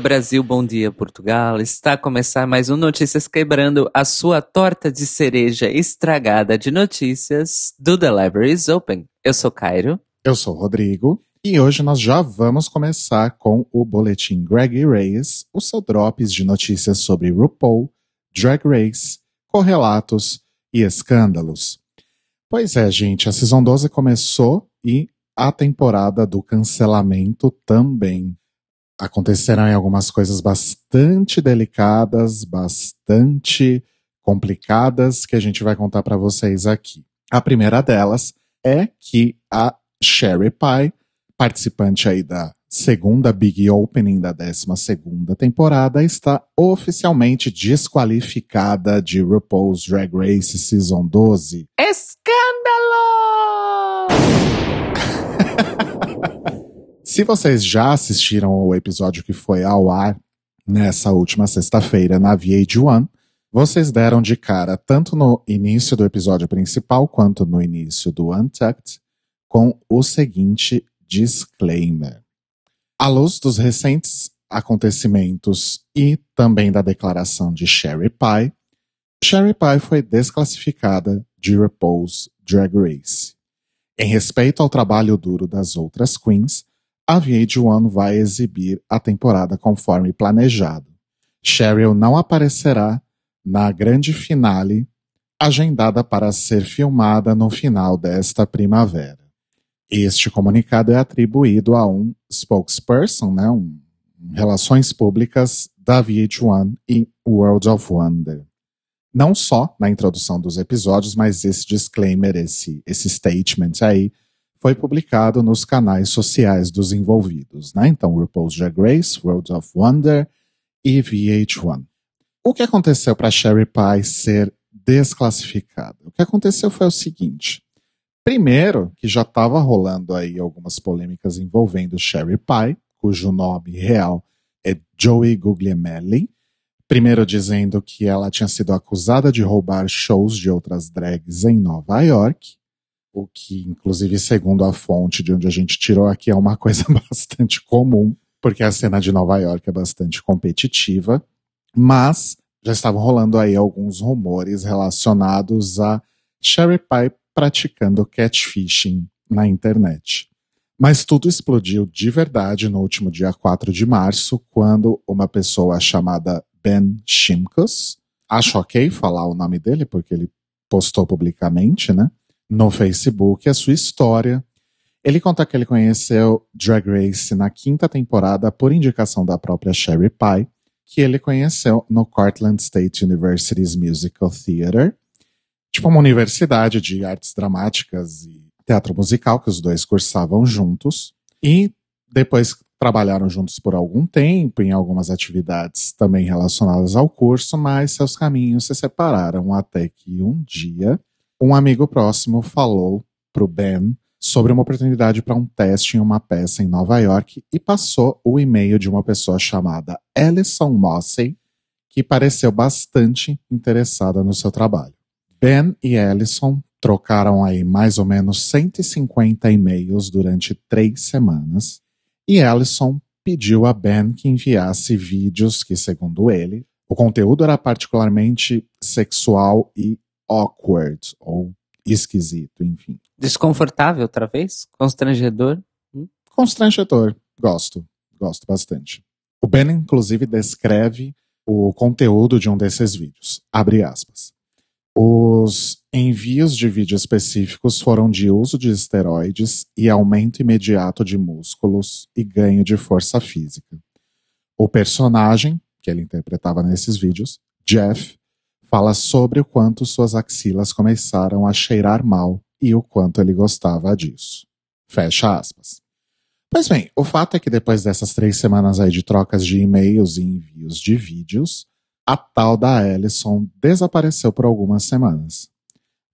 dia, Brasil, bom dia, Portugal. Está a começar mais um Notícias Quebrando, a sua torta de cereja estragada de notícias do The Library is Open. Eu sou Cairo. Eu sou Rodrigo. E hoje nós já vamos começar com o boletim Greg Reyes, o seu drops de notícias sobre RuPaul, Drag Race, correlatos e escândalos. Pois é, gente, a Season 12 começou e a temporada do cancelamento também. Acontecerão algumas coisas bastante delicadas, bastante complicadas que a gente vai contar para vocês aqui. A primeira delas é que a Sherry Pie, participante aí da segunda Big Opening da 12 segunda temporada, está oficialmente desqualificada de RuPaul's Drag Race Season 12. Escândalo! Se vocês já assistiram o episódio que foi ao ar nessa última sexta-feira na VH1, vocês deram de cara tanto no início do episódio principal quanto no início do Untucked com o seguinte disclaimer. À luz dos recentes acontecimentos e também da declaração de Sherry Pie, Sherry Pie foi desclassificada de RuPaul's Drag Race. Em respeito ao trabalho duro das outras queens, a VH1 vai exibir a temporada conforme planejado. Cheryl não aparecerá na grande finale, agendada para ser filmada no final desta primavera. Este comunicado é atribuído a um spokesperson, né, um, relações públicas da VH1 e World of Wonder não só na introdução dos episódios, mas esse disclaimer, esse, esse statement aí, foi publicado nos canais sociais dos envolvidos, né? Então, RuPaul's Drag Race, World of Wonder e VH1. O que aconteceu para Sherry Pie ser desclassificada? O que aconteceu foi o seguinte. Primeiro, que já estava rolando aí algumas polêmicas envolvendo Sherry Pie, cujo nome real é Joey Guglielmelli, Primeiro dizendo que ela tinha sido acusada de roubar shows de outras drags em Nova York, o que, inclusive, segundo a fonte de onde a gente tirou aqui, é uma coisa bastante comum, porque a cena de Nova York é bastante competitiva, mas já estavam rolando aí alguns rumores relacionados a Sherry Pie praticando catfishing na internet. Mas tudo explodiu de verdade no último dia 4 de março, quando uma pessoa chamada Ben Shimkus. Acho ok falar o nome dele, porque ele postou publicamente, né? No Facebook, a sua história. Ele conta que ele conheceu Drag Race na quinta temporada por indicação da própria Sherry Pie, que ele conheceu no Cortland State University's Musical Theater, tipo uma universidade de artes dramáticas e teatro musical que os dois cursavam juntos. E depois trabalharam juntos por algum tempo em algumas atividades também relacionadas ao curso, mas seus caminhos se separaram até que um dia um amigo próximo falou para o Ben sobre uma oportunidade para um teste em uma peça em Nova York e passou o e-mail de uma pessoa chamada Alison Mossey, que pareceu bastante interessada no seu trabalho. Ben e Alison trocaram aí mais ou menos 150 e-mails durante três semanas e Allison pediu a Ben que enviasse vídeos que, segundo ele, o conteúdo era particularmente sexual e awkward, ou esquisito, enfim. Desconfortável, outra vez? Constrangedor? Hum? Constrangedor. Gosto. Gosto bastante. O Ben, inclusive, descreve o conteúdo de um desses vídeos. Abre aspas. Os envios de vídeo específicos foram de uso de esteroides e aumento imediato de músculos e ganho de força física. O personagem, que ele interpretava nesses vídeos, Jeff, fala sobre o quanto suas axilas começaram a cheirar mal e o quanto ele gostava disso. Fecha aspas. Pois bem, o fato é que depois dessas três semanas aí de trocas de e-mails e envios de vídeos, a tal da Ellison desapareceu por algumas semanas.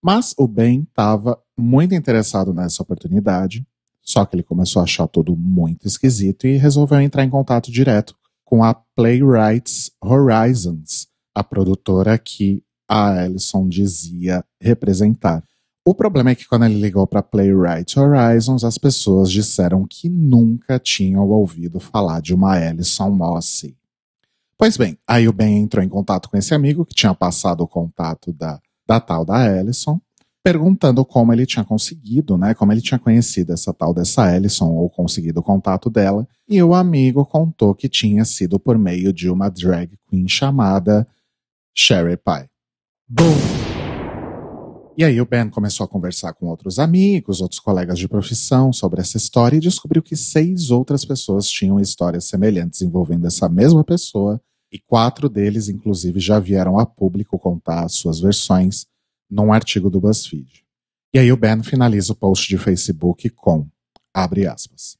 Mas o Ben estava muito interessado nessa oportunidade, só que ele começou a achar tudo muito esquisito e resolveu entrar em contato direto com a Playwrights Horizons, a produtora que a Ellison dizia representar. O problema é que quando ele ligou para Playwright Horizons, as pessoas disseram que nunca tinham ouvido falar de uma Alison Mossy. Pois bem, aí o Ben entrou em contato com esse amigo que tinha passado o contato da, da tal da Alison, perguntando como ele tinha conseguido, né? Como ele tinha conhecido essa tal dessa Alison ou conseguido o contato dela. E o amigo contou que tinha sido por meio de uma drag queen chamada Sherry Pie. Boom! E aí o Ben começou a conversar com outros amigos, outros colegas de profissão sobre essa história e descobriu que seis outras pessoas tinham histórias semelhantes envolvendo essa mesma pessoa e quatro deles, inclusive, já vieram a público contar as suas versões num artigo do BuzzFeed. E aí o Ben finaliza o post de Facebook com, abre aspas,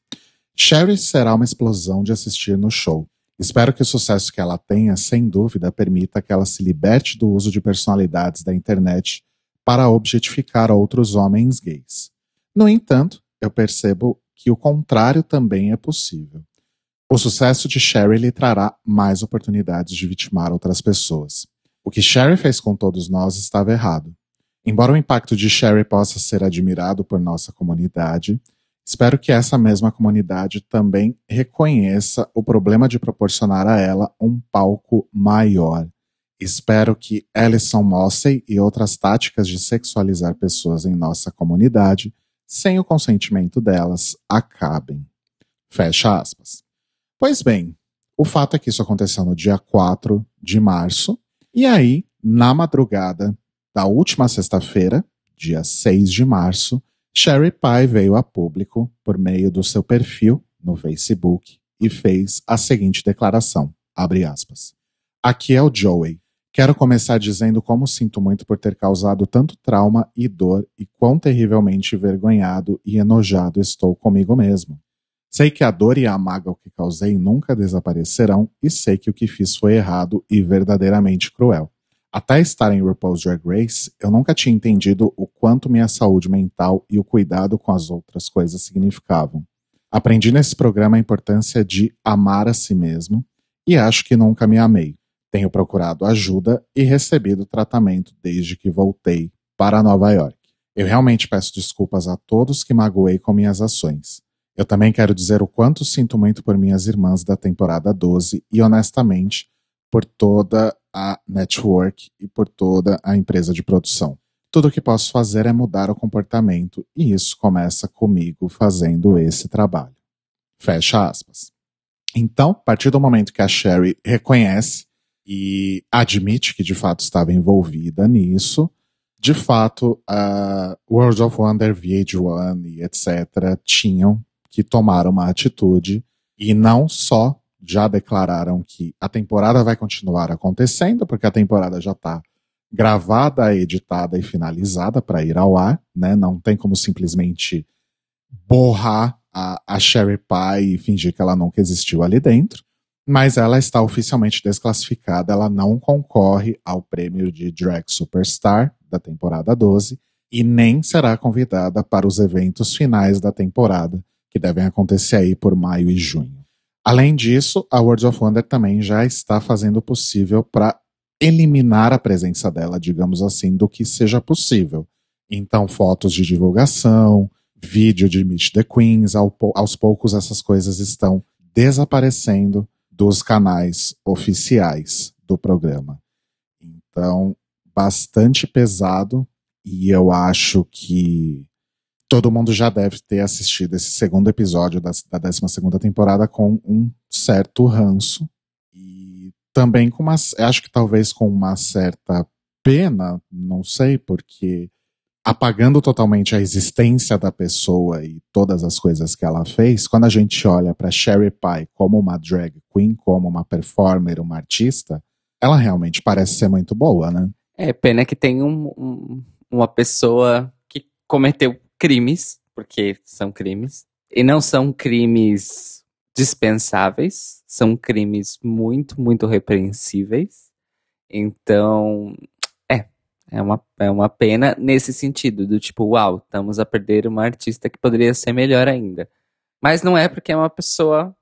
Sherry será uma explosão de assistir no show. Espero que o sucesso que ela tenha, sem dúvida, permita que ela se liberte do uso de personalidades da internet para objetificar outros homens gays. No entanto, eu percebo que o contrário também é possível. O sucesso de Sherry lhe trará mais oportunidades de vitimar outras pessoas. O que Sherry fez com todos nós estava errado. Embora o impacto de Sherry possa ser admirado por nossa comunidade, espero que essa mesma comunidade também reconheça o problema de proporcionar a ela um palco maior Espero que Alison Mossey e outras táticas de sexualizar pessoas em nossa comunidade, sem o consentimento delas, acabem. Fecha aspas. Pois bem, o fato é que isso aconteceu no dia 4 de março, e aí, na madrugada da última sexta-feira, dia 6 de março, Sherry Pie veio a público por meio do seu perfil no Facebook e fez a seguinte declaração, abre aspas. Aqui é o Joey, Quero começar dizendo como sinto muito por ter causado tanto trauma e dor e quão terrivelmente envergonhado e enojado estou comigo mesmo. Sei que a dor e a mágoa que causei nunca desaparecerão e sei que o que fiz foi errado e verdadeiramente cruel. Até estar em RuPaul's Drag Race, eu nunca tinha entendido o quanto minha saúde mental e o cuidado com as outras coisas significavam. Aprendi nesse programa a importância de amar a si mesmo e acho que nunca me amei. Tenho procurado ajuda e recebido tratamento desde que voltei para Nova York. Eu realmente peço desculpas a todos que magoei com minhas ações. Eu também quero dizer o quanto sinto muito por minhas irmãs da temporada 12 e, honestamente, por toda a network e por toda a empresa de produção. Tudo o que posso fazer é mudar o comportamento e isso começa comigo fazendo esse trabalho. Fecha aspas. Então, a partir do momento que a Sherry reconhece e admite que de fato estava envolvida nisso. De fato, a World of Wonder, VH1 e etc. tinham que tomar uma atitude e não só já declararam que a temporada vai continuar acontecendo, porque a temporada já está gravada, editada e finalizada para ir ao ar, né? Não tem como simplesmente borrar a, a Sherry Pie e fingir que ela nunca existiu ali dentro mas ela está oficialmente desclassificada, ela não concorre ao prêmio de Drag Superstar da temporada 12 e nem será convidada para os eventos finais da temporada, que devem acontecer aí por maio e junho. Além disso, a World of Wonder também já está fazendo o possível para eliminar a presença dela, digamos assim, do que seja possível. Então, fotos de divulgação, vídeo de Meet the Queens, aos poucos essas coisas estão desaparecendo dos canais oficiais do programa. Então, bastante pesado e eu acho que todo mundo já deve ter assistido esse segundo episódio da, da 12 temporada com um certo ranço e também com uma, acho que talvez com uma certa pena, não sei, porque apagando totalmente a existência da pessoa e todas as coisas que ela fez, quando a gente olha para Sherry Pie como uma drag queen, como uma performer, uma artista, ela realmente parece ser muito boa, né? É pena que tem um, um, uma pessoa que cometeu crimes, porque são crimes, e não são crimes dispensáveis, são crimes muito, muito repreensíveis. Então, é uma, é uma pena nesse sentido, do tipo, uau, estamos a perder uma artista que poderia ser melhor ainda. Mas não é porque é uma pessoa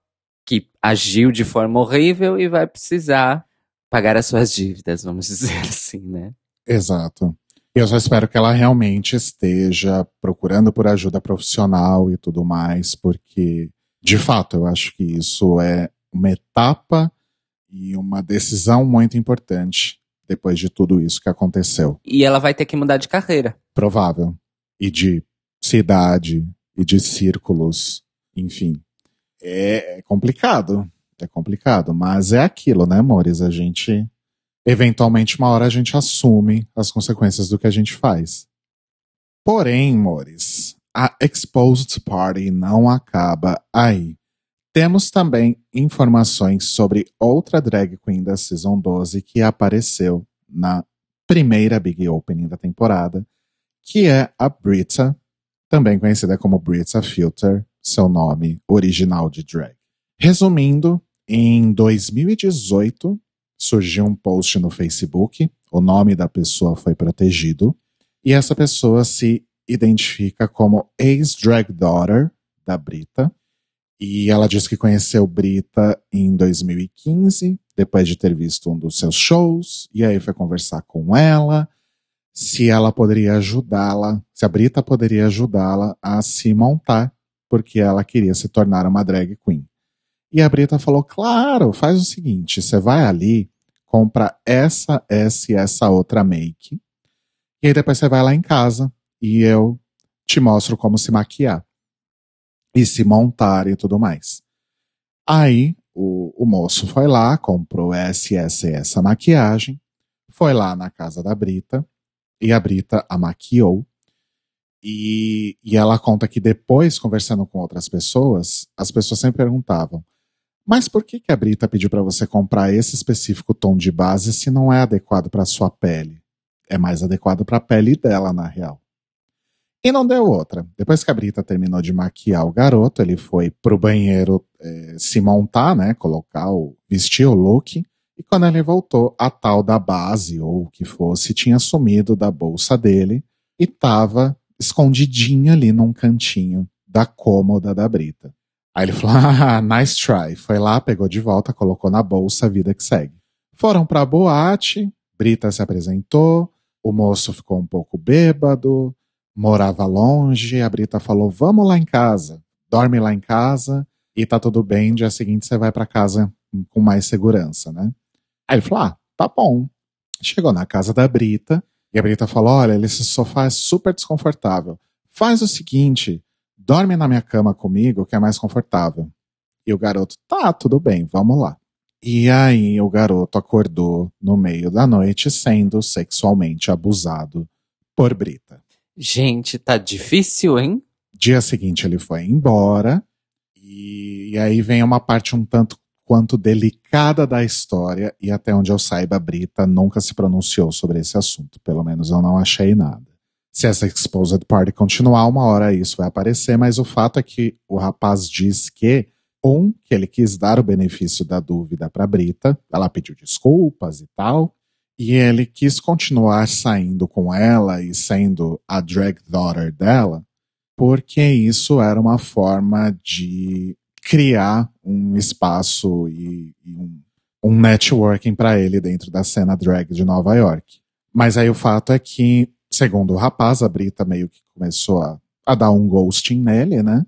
que agiu de forma horrível e vai precisar pagar as suas dívidas, vamos dizer assim, né? Exato. Eu só espero que ela realmente esteja procurando por ajuda profissional e tudo mais, porque, de fato, eu acho que isso é uma etapa e uma decisão muito importante depois de tudo isso que aconteceu. E ela vai ter que mudar de carreira. Provável. E de cidade, e de círculos, enfim. É complicado. É complicado, mas é aquilo, né, amores? A gente. Eventualmente, uma hora a gente assume as consequências do que a gente faz. Porém, amores, a Exposed Party não acaba aí. Temos também informações sobre outra drag queen da Season 12 que apareceu na primeira Big Opening da temporada, que é a Brita, também conhecida como Brita Filter, seu nome original de drag. Resumindo, em 2018 surgiu um post no Facebook, o nome da pessoa foi protegido, e essa pessoa se identifica como ex-drag daughter da Brita, e ela disse que conheceu Brita em 2015, depois de ter visto um dos seus shows, e aí foi conversar com ela se ela poderia ajudá-la, se a Brita poderia ajudá-la a se montar, porque ela queria se tornar uma drag queen. E a Brita falou: claro, faz o seguinte: você vai ali, compra essa, essa e essa outra make, e aí depois você vai lá em casa e eu te mostro como se maquiar e se montar e tudo mais. Aí o, o moço foi lá, comprou essa, essa e essa maquiagem, foi lá na casa da Brita e a Brita a maquiou. E, e ela conta que depois, conversando com outras pessoas, as pessoas sempre perguntavam: mas por que, que a Brita pediu para você comprar esse específico tom de base se não é adequado para sua pele? É mais adequado para a pele dela, na real. E não deu outra. Depois que a Brita terminou de maquiar o garoto, ele foi pro banheiro é, se montar, né? Colocar o. vestir o look. E quando ele voltou, a tal da base, ou o que fosse, tinha sumido da bolsa dele e tava escondidinha ali num cantinho da cômoda da Brita. Aí ele falou: ah, nice try. Foi lá, pegou de volta, colocou na bolsa, vida que segue. Foram pra boate, Brita se apresentou, o moço ficou um pouco bêbado, morava longe, a Brita falou: "Vamos lá em casa, dorme lá em casa e tá tudo bem, dia seguinte você vai para casa com mais segurança, né?" Aí ele falou: "Ah, tá bom." Chegou na casa da Brita e a Brita falou: "Olha, esse sofá é super desconfortável. Faz o seguinte, dorme na minha cama comigo que é mais confortável." E o garoto: "Tá, tudo bem, vamos lá." E aí o garoto acordou no meio da noite sendo sexualmente abusado por Brita. Gente, tá difícil, hein? Dia seguinte ele foi embora. E, e aí vem uma parte um tanto quanto delicada da história. E até onde eu saiba, a Brita nunca se pronunciou sobre esse assunto. Pelo menos eu não achei nada. Se essa Exposed Party continuar, uma hora isso vai aparecer. Mas o fato é que o rapaz diz que um, que ele quis dar o benefício da dúvida para Brita, ela pediu desculpas e tal, e ele quis continuar saindo com ela e sendo a drag daughter dela, porque isso era uma forma de criar um espaço e, e um, um networking para ele dentro da cena drag de Nova York. Mas aí o fato é que, segundo o rapaz, a Brita meio que começou a, a dar um ghosting nele, né?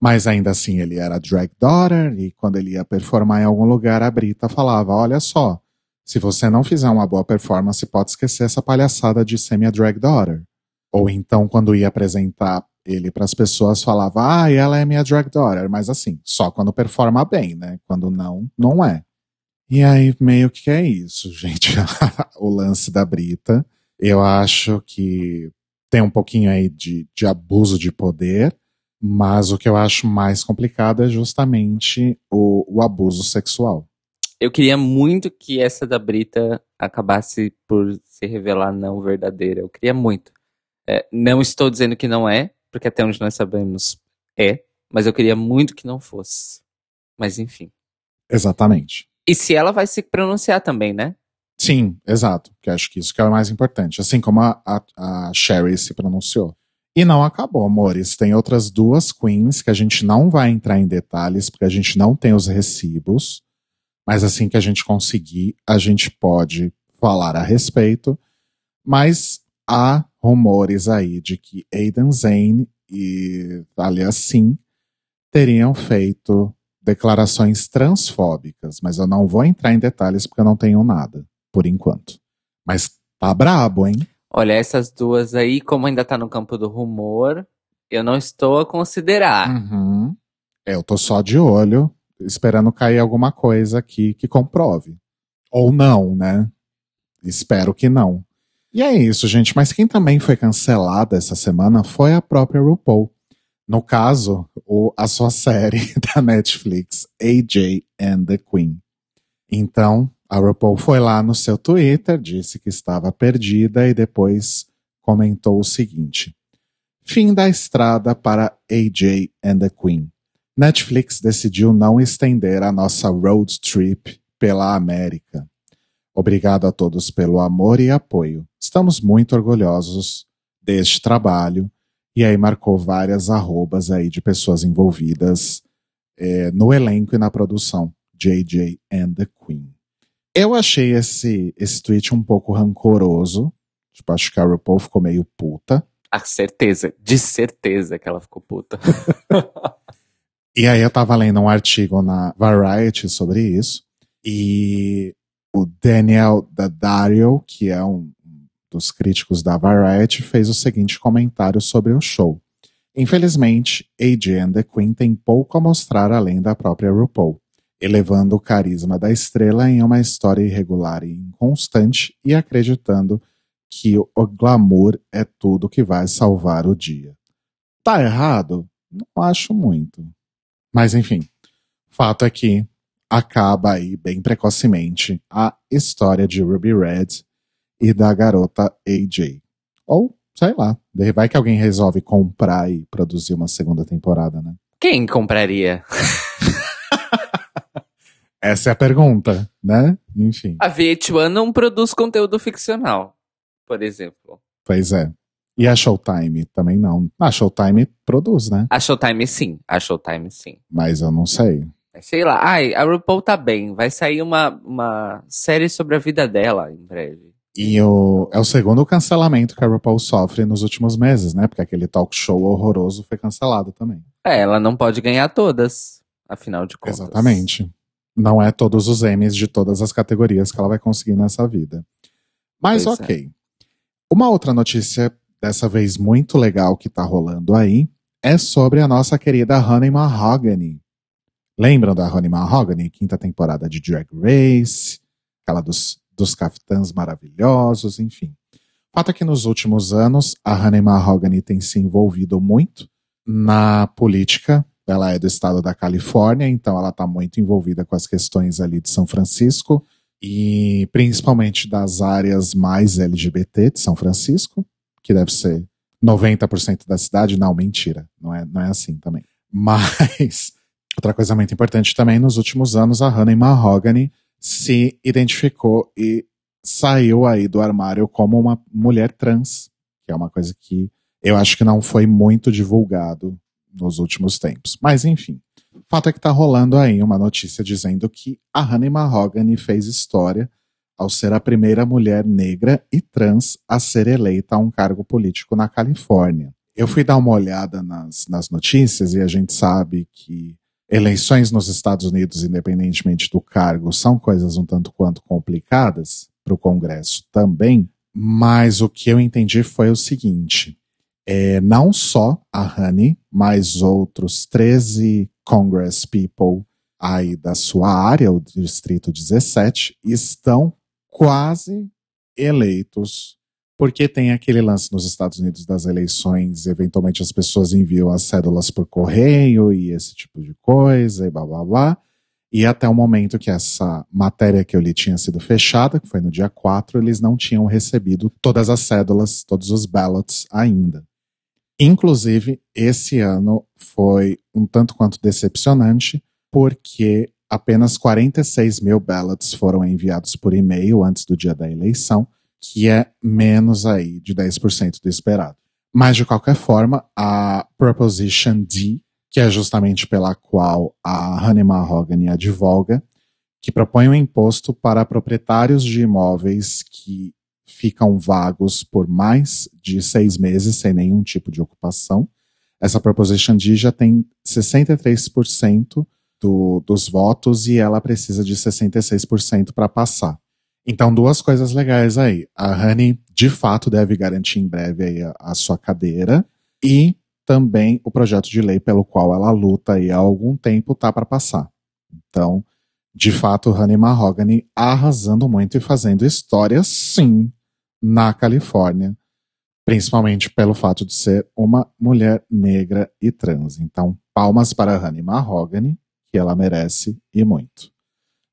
Mas ainda assim ele era drag daughter e quando ele ia performar em algum lugar, a Brita falava: Olha só, se você não fizer uma boa performance, pode esquecer essa palhaçada de ser minha drag daughter. Ou então, quando ia apresentar ele para as pessoas, falava, ah, ela é minha drag daughter. Mas assim, só quando performa bem, né? Quando não, não é. E aí, meio que é isso, gente. o lance da Brita. Eu acho que tem um pouquinho aí de, de abuso de poder, mas o que eu acho mais complicado é justamente o, o abuso sexual. Eu queria muito que essa da Brita acabasse por se revelar não verdadeira. Eu queria muito. É, não estou dizendo que não é, porque até onde nós sabemos é, mas eu queria muito que não fosse. Mas enfim. Exatamente. E se ela vai se pronunciar também, né? Sim, exato. Que acho que isso que é o mais importante. Assim como a, a, a Sherry se pronunciou. E não acabou, amores. Tem outras duas queens que a gente não vai entrar em detalhes, porque a gente não tem os recibos. Mas assim que a gente conseguir, a gente pode falar a respeito. Mas há rumores aí de que Aidan Zane e Talia Sim teriam feito declarações transfóbicas, mas eu não vou entrar em detalhes porque eu não tenho nada, por enquanto. Mas tá brabo, hein? Olha, essas duas aí, como ainda tá no campo do rumor, eu não estou a considerar. Uhum. Eu tô só de olho, esperando cair alguma coisa aqui que comprove. Ou não, né? Espero que não. E é isso, gente. Mas quem também foi cancelada essa semana foi a própria RuPaul. No caso, o, a sua série da Netflix, AJ and the Queen. Então, a RuPaul foi lá no seu Twitter, disse que estava perdida e depois comentou o seguinte: Fim da estrada para AJ and the Queen. Netflix decidiu não estender a nossa road trip pela América. Obrigado a todos pelo amor e apoio. Estamos muito orgulhosos deste trabalho. E aí marcou várias arrobas aí de pessoas envolvidas é, no elenco e na produção. JJ and the Queen. Eu achei esse, esse tweet um pouco rancoroso. Tipo, acho que a RuPaul ficou meio puta. A certeza, de certeza que ela ficou puta. e aí eu tava lendo um artigo na Variety sobre isso. E o Daniel Daddario, que é um dos críticos da Variety, fez o seguinte comentário sobre o show. Infelizmente, AJ and the Queen tem pouco a mostrar além da própria RuPaul, elevando o carisma da estrela em uma história irregular e inconstante e acreditando que o glamour é tudo que vai salvar o dia. Tá errado? Não acho muito. Mas enfim, fato é que acaba aí bem precocemente a história de Ruby Red e da garota AJ. Ou, sei lá, vai que alguém resolve comprar e produzir uma segunda temporada, né? Quem compraria? Essa é a pergunta, né? Enfim. A VH1 não produz conteúdo ficcional, por exemplo. Pois é. E a Showtime também não. A Showtime produz, né? A Showtime sim. A Showtime sim. Mas eu não sei. Sei lá, ai, a RuPaul tá bem. Vai sair uma, uma série sobre a vida dela em breve. E o, é o segundo cancelamento que a RuPaul sofre nos últimos meses, né? Porque aquele talk show horroroso foi cancelado também. É, ela não pode ganhar todas, afinal de contas. Exatamente. Não é todos os Emmys de todas as categorias que ela vai conseguir nessa vida. Mas pois é. ok. É. Uma outra notícia, dessa vez muito legal, que tá rolando aí, é sobre a nossa querida Honey Mahogany, Lembram da Honey Mahogany, quinta temporada de Drag Race, aquela dos, dos caftãs maravilhosos, enfim. Fato é que nos últimos anos a Honey Mahogany tem se envolvido muito na política. Ela é do estado da Califórnia, então ela está muito envolvida com as questões ali de São Francisco e principalmente das áreas mais LGBT de São Francisco, que deve ser 90% da cidade. Não, mentira, não é, não é assim também. Mas Outra coisa muito importante também, nos últimos anos, a Honey Mahogany se identificou e saiu aí do armário como uma mulher trans, que é uma coisa que eu acho que não foi muito divulgado nos últimos tempos. Mas enfim, fato é que tá rolando aí uma notícia dizendo que a Honey Mahogany fez história ao ser a primeira mulher negra e trans a ser eleita a um cargo político na Califórnia. Eu fui dar uma olhada nas, nas notícias e a gente sabe que eleições nos Estados Unidos, independentemente do cargo, são coisas um tanto quanto complicadas, para o Congresso também, mas o que eu entendi foi o seguinte: é, não só a Honey, mas outros 13 Congress people aí da sua área, o Distrito 17, estão quase eleitos porque tem aquele lance nos Estados Unidos das eleições, eventualmente as pessoas enviam as cédulas por correio e esse tipo de coisa, e blá blá blá. E até o momento que essa matéria que eu li tinha sido fechada, que foi no dia 4, eles não tinham recebido todas as cédulas, todos os ballots ainda. Inclusive, esse ano foi um tanto quanto decepcionante, porque apenas 46 mil ballots foram enviados por e-mail antes do dia da eleição, que é menos aí de 10% do esperado. Mas, de qualquer forma, a Proposition D, que é justamente pela qual a Honey Mahogany advoga, que propõe um imposto para proprietários de imóveis que ficam vagos por mais de seis meses sem nenhum tipo de ocupação. Essa Proposition D já tem 63% do, dos votos e ela precisa de 66% para passar. Então, duas coisas legais aí. A Honey, de fato, deve garantir em breve a, a sua cadeira e também o projeto de lei pelo qual ela luta aí há algum tempo tá para passar. Então, de fato, Honey Mahogany arrasando muito e fazendo história, sim, na Califórnia, principalmente pelo fato de ser uma mulher negra e trans. Então, palmas para Honey Mahogany, que ela merece e muito.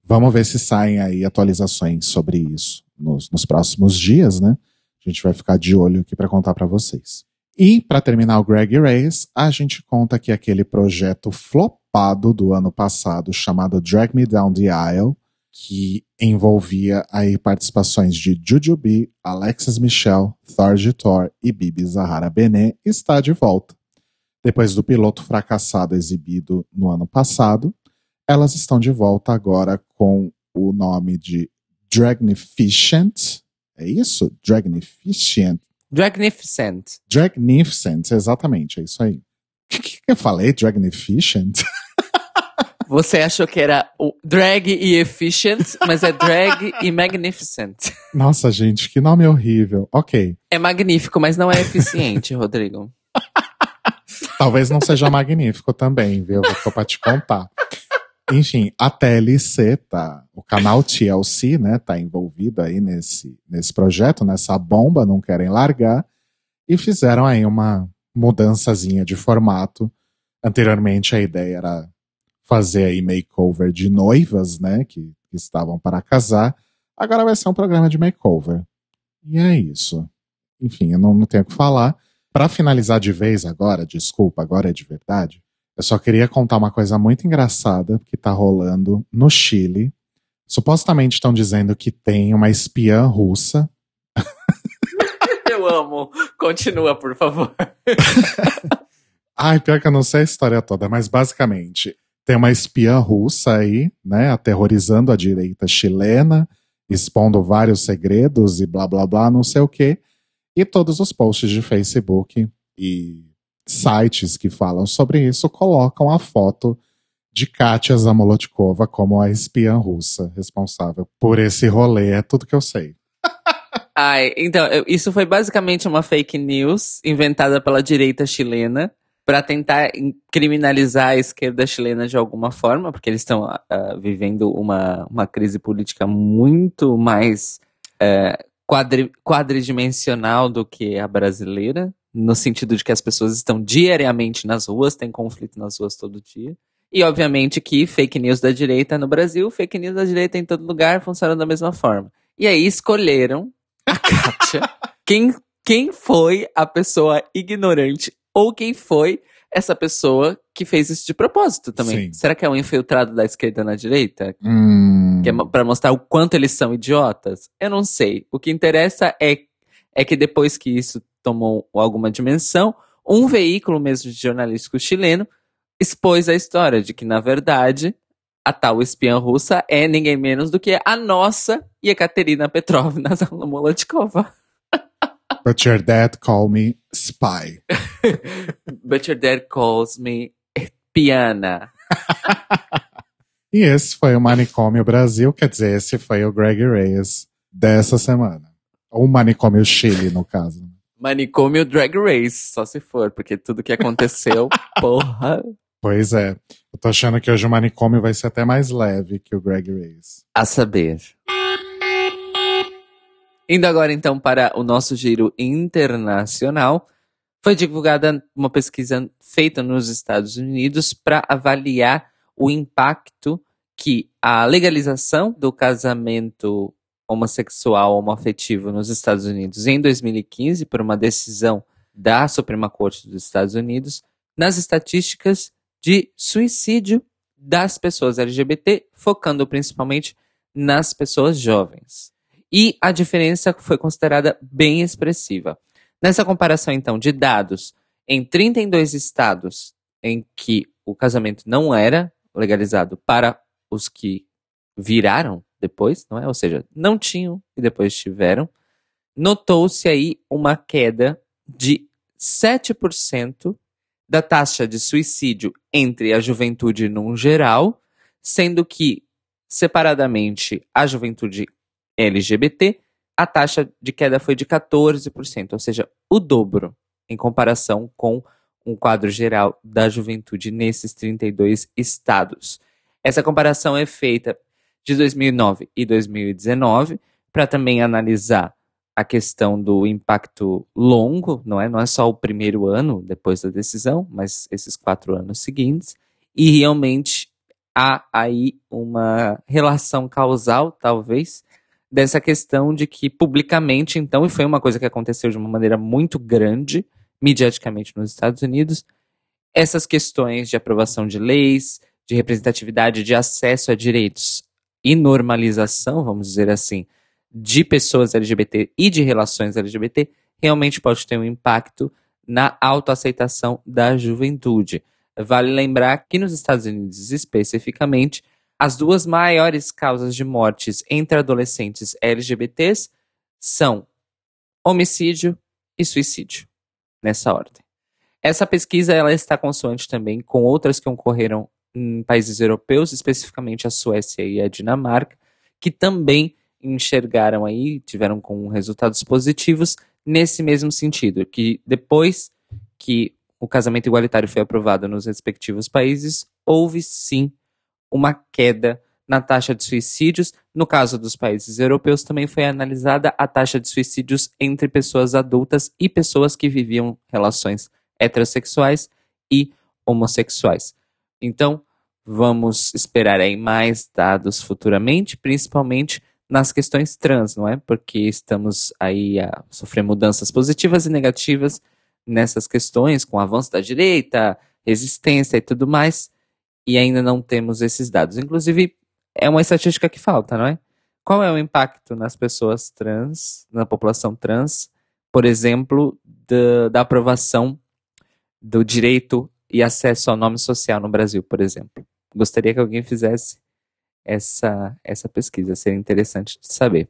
Vamos ver se saem aí atualizações sobre isso nos, nos próximos dias, né? A gente vai ficar de olho aqui para contar para vocês. E, para terminar o Greg Race, a gente conta que aquele projeto flopado do ano passado, chamado Drag Me Down the Aisle, que envolvia aí participações de Jujubee, Alexis Michelle, Thorgy Thor e Bibi Zahara Benet, está de volta. Depois do piloto fracassado exibido no ano passado, elas estão de volta agora com o nome de Dragnificent. É isso? Dragnificent. Dragnificent. Dragnificent, exatamente, é isso aí. O que, que eu falei? Dragnificent? Você achou que era drag e efficient, mas é drag e magnificent. Nossa, gente, que nome horrível. Ok. É magnífico, mas não é eficiente, Rodrigo. Talvez não seja magnífico também, viu? Vou pra te contar. Enfim, a TLC, tá, o canal TLC, né, tá envolvido aí nesse, nesse projeto, nessa bomba, não querem largar, e fizeram aí uma mudançazinha de formato. Anteriormente a ideia era fazer aí makeover de noivas, né, que, que estavam para casar. Agora vai ser um programa de makeover. E é isso. Enfim, eu não, não tenho o que falar. Para finalizar de vez agora, desculpa, agora é de verdade. Eu só queria contar uma coisa muito engraçada que tá rolando no Chile. Supostamente estão dizendo que tem uma espiã russa. Eu amo. Continua, por favor. Ai, pior que eu não sei a história toda, mas basicamente tem uma espiã russa aí, né, aterrorizando a direita chilena, expondo vários segredos e blá blá blá, não sei o quê. E todos os posts de Facebook e sites que falam sobre isso colocam a foto de Katia Zamolotkova como a espiã russa responsável por esse rolê. É tudo que eu sei. Ai, então, isso foi basicamente uma fake news inventada pela direita chilena para tentar criminalizar a esquerda chilena de alguma forma, porque eles estão uh, vivendo uma, uma crise política muito mais uh, quadri, quadridimensional do que a brasileira, no sentido de que as pessoas estão diariamente nas ruas, tem conflito nas ruas todo dia. E obviamente que fake news da direita no Brasil, fake news da direita em todo lugar funcionam da mesma forma. E aí escolheram a Kátia. quem, quem foi a pessoa ignorante ou quem foi essa pessoa que fez isso de propósito também. Sim. Será que é um infiltrado da esquerda na direita? Hum. Que é pra mostrar o quanto eles são idiotas? Eu não sei. O que interessa é, é que depois que isso tomou alguma dimensão, um veículo mesmo de jornalístico chileno expôs a história de que, na verdade, a tal espiã russa é ninguém menos do que a nossa Ekaterina Petrovna Zamolodkova. But your dad call me spy. But your dad calls me piana. e esse foi o Manicômio Brasil, quer dizer, esse foi o Greg Reyes dessa semana. Ou o Manicômio Chile, no caso. Manicômio Drag Race, só se for, porque tudo que aconteceu, porra. Pois é. Eu tô achando que hoje o manicômio vai ser até mais leve que o Greg Race. A saber. Indo agora então para o nosso giro internacional, foi divulgada uma pesquisa feita nos Estados Unidos para avaliar o impacto que a legalização do casamento homossexual homoafetivo nos Estados Unidos em 2015 por uma decisão da Suprema Corte dos Estados Unidos nas estatísticas de suicídio das pessoas LGBT, focando principalmente nas pessoas jovens e a diferença foi considerada bem expressiva. Nessa comparação, então, de dados em 32 estados em que o casamento não era legalizado para os que viraram depois, não é? Ou seja, não tinham e depois tiveram. notou-se aí uma queda de 7% da taxa de suicídio entre a juventude no geral, sendo que, separadamente, a juventude LGBT, a taxa de queda foi de 14%, ou seja, o dobro em comparação com um quadro geral da juventude nesses 32 estados. Essa comparação é feita de 2009 e 2019 para também analisar a questão do impacto longo, não é? Não é só o primeiro ano depois da decisão, mas esses quatro anos seguintes. E realmente há aí uma relação causal, talvez, dessa questão de que publicamente, então, e foi uma coisa que aconteceu de uma maneira muito grande, mediaticamente nos Estados Unidos, essas questões de aprovação de leis, de representatividade, de acesso a direitos e normalização, vamos dizer assim, de pessoas LGBT e de relações LGBT realmente pode ter um impacto na autoaceitação da juventude. Vale lembrar que nos Estados Unidos, especificamente, as duas maiores causas de mortes entre adolescentes LGBTs são homicídio e suicídio, nessa ordem. Essa pesquisa ela está consoante também com outras que ocorreram em países europeus, especificamente a Suécia e a Dinamarca, que também enxergaram aí, tiveram com resultados positivos nesse mesmo sentido, que depois que o casamento igualitário foi aprovado nos respectivos países, houve sim uma queda na taxa de suicídios. No caso dos países europeus, também foi analisada a taxa de suicídios entre pessoas adultas e pessoas que viviam relações heterossexuais e homossexuais. Então, vamos esperar aí mais dados futuramente, principalmente nas questões trans, não é? Porque estamos aí a sofrer mudanças positivas e negativas nessas questões, com o avanço da direita, resistência e tudo mais, e ainda não temos esses dados. Inclusive, é uma estatística que falta, não é? Qual é o impacto nas pessoas trans, na população trans, por exemplo, da, da aprovação do direito e acesso ao nome social no Brasil, por exemplo? Gostaria que alguém fizesse essa, essa pesquisa. Seria interessante de saber.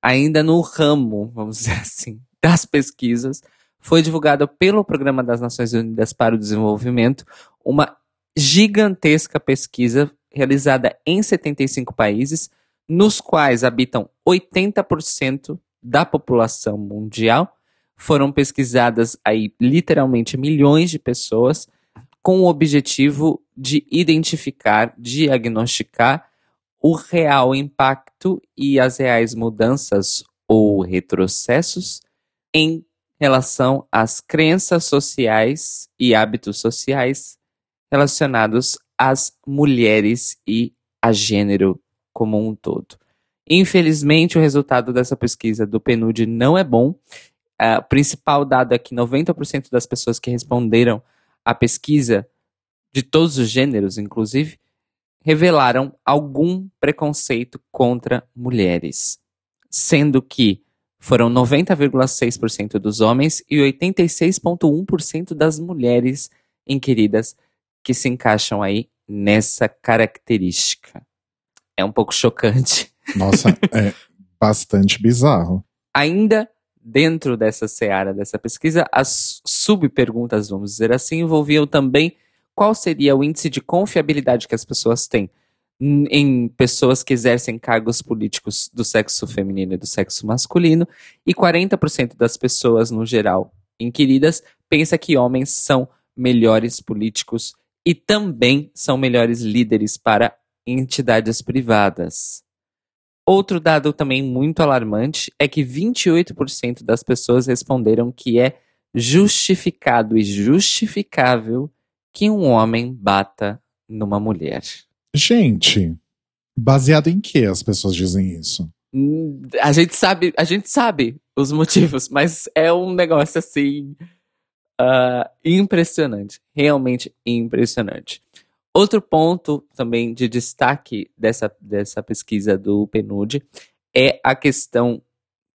Ainda no ramo, vamos dizer assim, das pesquisas, foi divulgado pelo Programa das Nações Unidas para o Desenvolvimento uma gigantesca pesquisa realizada em 75 países, nos quais habitam 80% da população mundial. Foram pesquisadas aí literalmente milhões de pessoas com o objetivo de identificar, diagnosticar o real impacto e as reais mudanças ou retrocessos em relação às crenças sociais e hábitos sociais relacionados às mulheres e a gênero como um todo. Infelizmente, o resultado dessa pesquisa do PNUD não é bom. Uh, o principal dado é que 90% das pessoas que responderam à pesquisa, de todos os gêneros, inclusive, revelaram algum preconceito contra mulheres, sendo que foram 90,6% dos homens e 86,1% das mulheres inquiridas que se encaixam aí nessa característica. É um pouco chocante. Nossa, é bastante bizarro. Ainda dentro dessa seara dessa pesquisa, as subperguntas, vamos dizer assim, envolviam também qual seria o índice de confiabilidade que as pessoas têm em pessoas que exercem cargos políticos do sexo feminino e do sexo masculino, e 40% das pessoas, no geral, inquiridas, pensa que homens são melhores políticos e também são melhores líderes para entidades privadas. Outro dado também muito alarmante é que 28% das pessoas responderam que é justificado e justificável que um homem bata numa mulher. Gente, baseado em que as pessoas dizem isso? A gente sabe, a gente sabe os motivos, mas é um negócio assim uh, impressionante, realmente impressionante. Outro ponto também de destaque dessa, dessa pesquisa do PNUD é a questão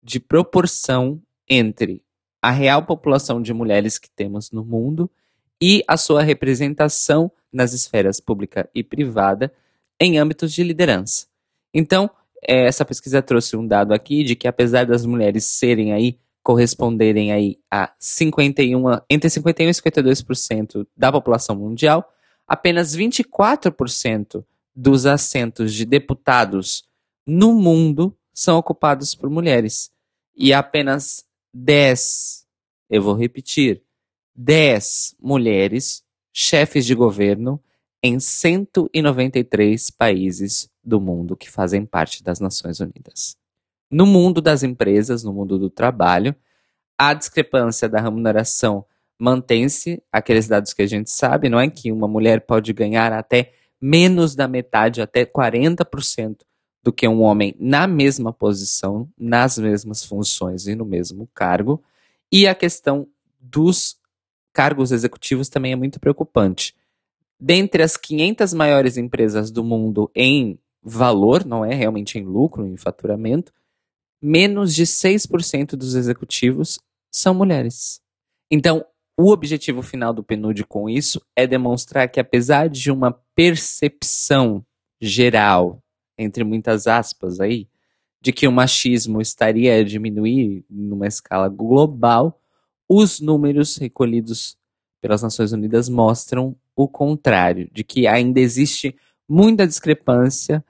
de proporção entre a real população de mulheres que temos no mundo e a sua representação nas esferas pública e privada em âmbitos de liderança. Então, é, essa pesquisa trouxe um dado aqui de que apesar das mulheres serem aí corresponderem aí a 51, entre 51 e 52% da população mundial, apenas 24% dos assentos de deputados no mundo são ocupados por mulheres. E apenas 10, eu vou repetir, 10 mulheres chefes de governo em 193 países do mundo que fazem parte das Nações Unidas. No mundo das empresas, no mundo do trabalho, a discrepância da remuneração mantém-se, aqueles dados que a gente sabe, não é que uma mulher pode ganhar até menos da metade, até 40% do que um homem na mesma posição, nas mesmas funções e no mesmo cargo. E a questão dos cargos executivos também é muito preocupante. Dentre as 500 maiores empresas do mundo em valor, não é realmente em lucro, em faturamento, menos de 6% dos executivos são mulheres. Então, o objetivo final do PNUD com isso é demonstrar que, apesar de uma percepção geral, entre muitas aspas aí, de que o machismo estaria a diminuir numa escala global, os números recolhidos pelas Nações Unidas mostram o contrário, de que ainda existe muita discrepância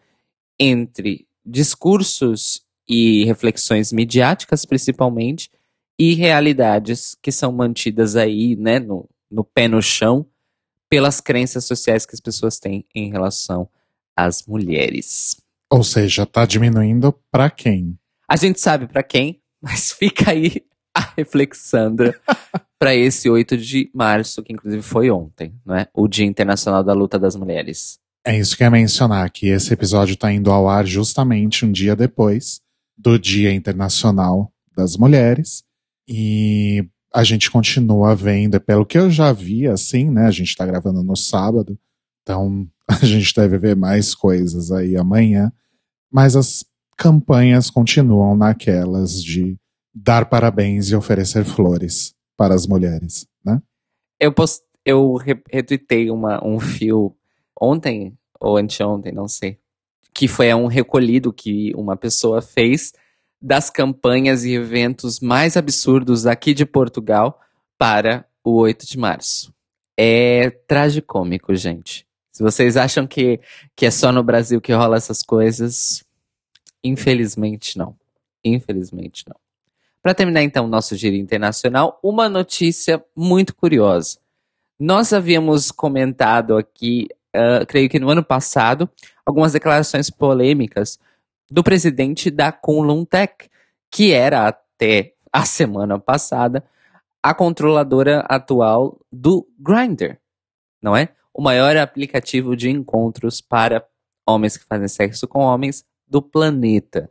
entre discursos e reflexões midiáticas, principalmente, e realidades que são mantidas aí, né, no, no pé no chão, pelas crenças sociais que as pessoas têm em relação às mulheres. Ou seja, está diminuindo para quem? A gente sabe para quem, mas fica aí a reflexandra para esse 8 de março, que inclusive foi ontem, não é? O Dia Internacional da Luta das Mulheres. É isso que eu ia mencionar, que esse episódio está indo ao ar justamente um dia depois do Dia Internacional das Mulheres. E a gente continua vendo, pelo que eu já vi, assim, né? A gente está gravando no sábado, então a gente deve ver mais coisas aí amanhã. Mas as campanhas continuam naquelas de dar parabéns e oferecer flores para as mulheres, né? Eu, post, eu retuitei uma, um fio ontem, ou anteontem, não sei, que foi um recolhido que uma pessoa fez das campanhas e eventos mais absurdos aqui de Portugal para o 8 de março. É tragicômico, gente. Se vocês acham que, que é só no Brasil que rola essas coisas, infelizmente não. Infelizmente não. Para terminar então o nosso giro internacional, uma notícia muito curiosa. Nós havíamos comentado aqui, uh, creio que no ano passado, algumas declarações polêmicas do presidente da Kunlun Tech, que era até a semana passada a controladora atual do Grindr, não é? O maior aplicativo de encontros para homens que fazem sexo com homens do planeta.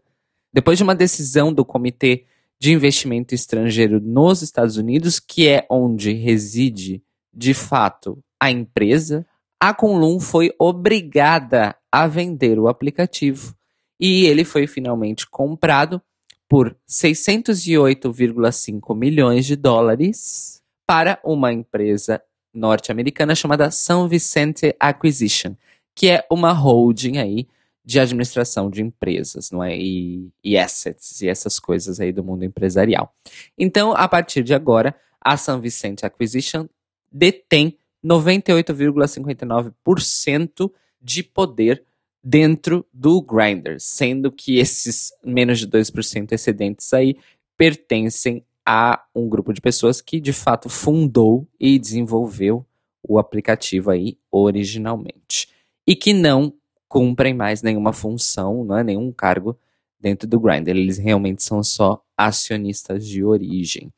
Depois de uma decisão do Comitê de investimento estrangeiro nos Estados Unidos, que é onde reside de fato a empresa, a Kunlun foi obrigada a vender o aplicativo e ele foi finalmente comprado por 608,5 milhões de dólares para uma empresa norte-americana chamada São Vicente Acquisition, que é uma holding aí de administração de empresas, não é? E, e assets e essas coisas aí do mundo empresarial. Então, a partir de agora, a São Vicente Acquisition detém 98,59% de poder dentro do Grindr, sendo que esses menos de 2% excedentes aí pertencem a um grupo de pessoas que de fato fundou e desenvolveu o aplicativo aí originalmente e que não cumprem mais nenhuma função, não é nenhum cargo dentro do Grindr. Eles realmente são só acionistas de origem.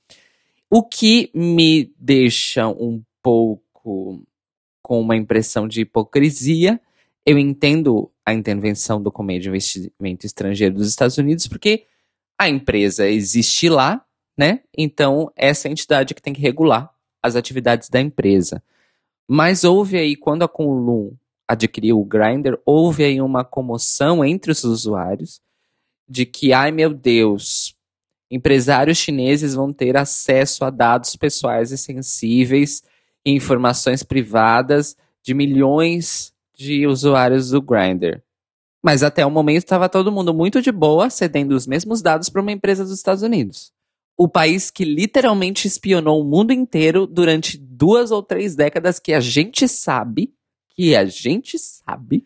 O que me deixa um pouco com uma impressão de hipocrisia. Eu entendo a intervenção do Comitê de Investimento Estrangeiro dos Estados Unidos, porque a empresa existe lá, né? Então, essa é entidade que tem que regular as atividades da empresa. Mas houve aí, quando a Kunlun adquiriu o Grindr, houve aí uma comoção entre os usuários de que, ai meu Deus, empresários chineses vão ter acesso a dados pessoais e sensíveis informações privadas de milhões de usuários do Grindr. Mas até o momento estava todo mundo muito de boa, cedendo os mesmos dados para uma empresa dos Estados Unidos. O país que literalmente espionou o mundo inteiro durante duas ou três décadas que a gente sabe, que a gente sabe.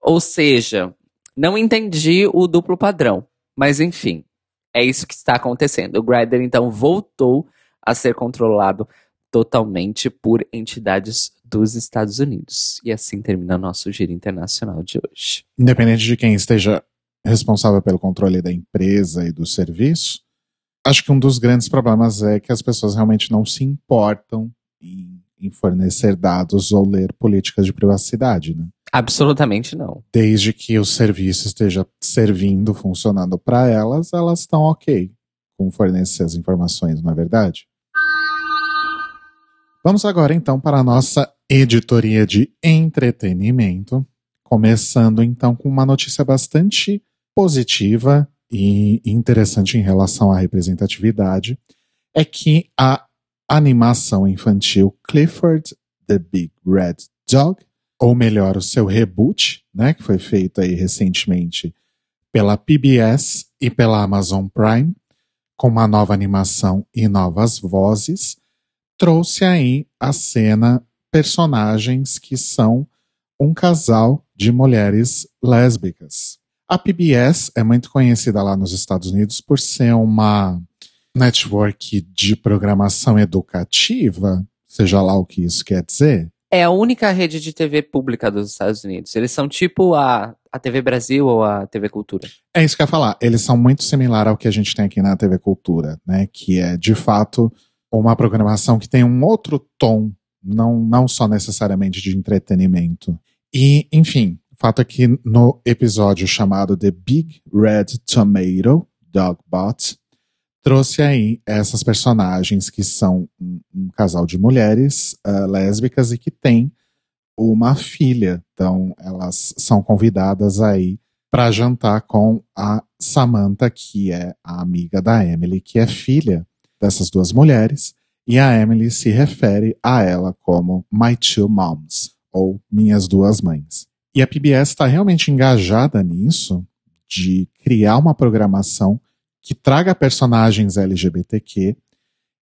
Ou seja, não entendi o duplo padrão. Mas enfim, é isso que está acontecendo. O Grindr então voltou a ser controlado totalmente por entidades dos Estados Unidos. E assim termina nosso giro internacional de hoje. Independente de quem esteja responsável pelo controle da empresa e do serviço, acho que um dos grandes problemas é que as pessoas realmente não se importam em, em fornecer dados ou ler políticas de privacidade, né? Absolutamente não. Desde que o serviço esteja servindo, funcionando para elas, elas estão ok com fornecer as informações, não é verdade? Vamos agora então para a nossa editoria de entretenimento, começando então com uma notícia bastante positiva e interessante em relação à representatividade, é que a animação infantil Clifford the Big Red Dog, ou melhor, o seu reboot, né, que foi feito aí recentemente pela PBS e pela Amazon Prime, com uma nova animação e novas vozes, trouxe aí a cena personagens que são um casal de mulheres lésbicas. A PBS é muito conhecida lá nos Estados Unidos por ser uma network de programação educativa, seja lá o que isso quer dizer. É a única rede de TV pública dos Estados Unidos. Eles são tipo a, a TV Brasil ou a TV Cultura. É isso que eu ia falar. Eles são muito similares ao que a gente tem aqui na TV Cultura, né? Que é, de fato, uma programação que tem um outro tom, não, não só necessariamente de entretenimento. E, enfim, o fato é que no episódio chamado The Big Red Tomato, Dogbot, trouxe aí essas personagens que são um, um casal de mulheres uh, lésbicas e que tem uma filha. Então, elas são convidadas aí para jantar com a Samantha, que é a amiga da Emily, que é filha dessas duas mulheres, e a Emily se refere a ela como My Two Moms, ou Minhas Duas Mães. E a PBS está realmente engajada nisso, de criar uma programação que traga personagens LGBTQ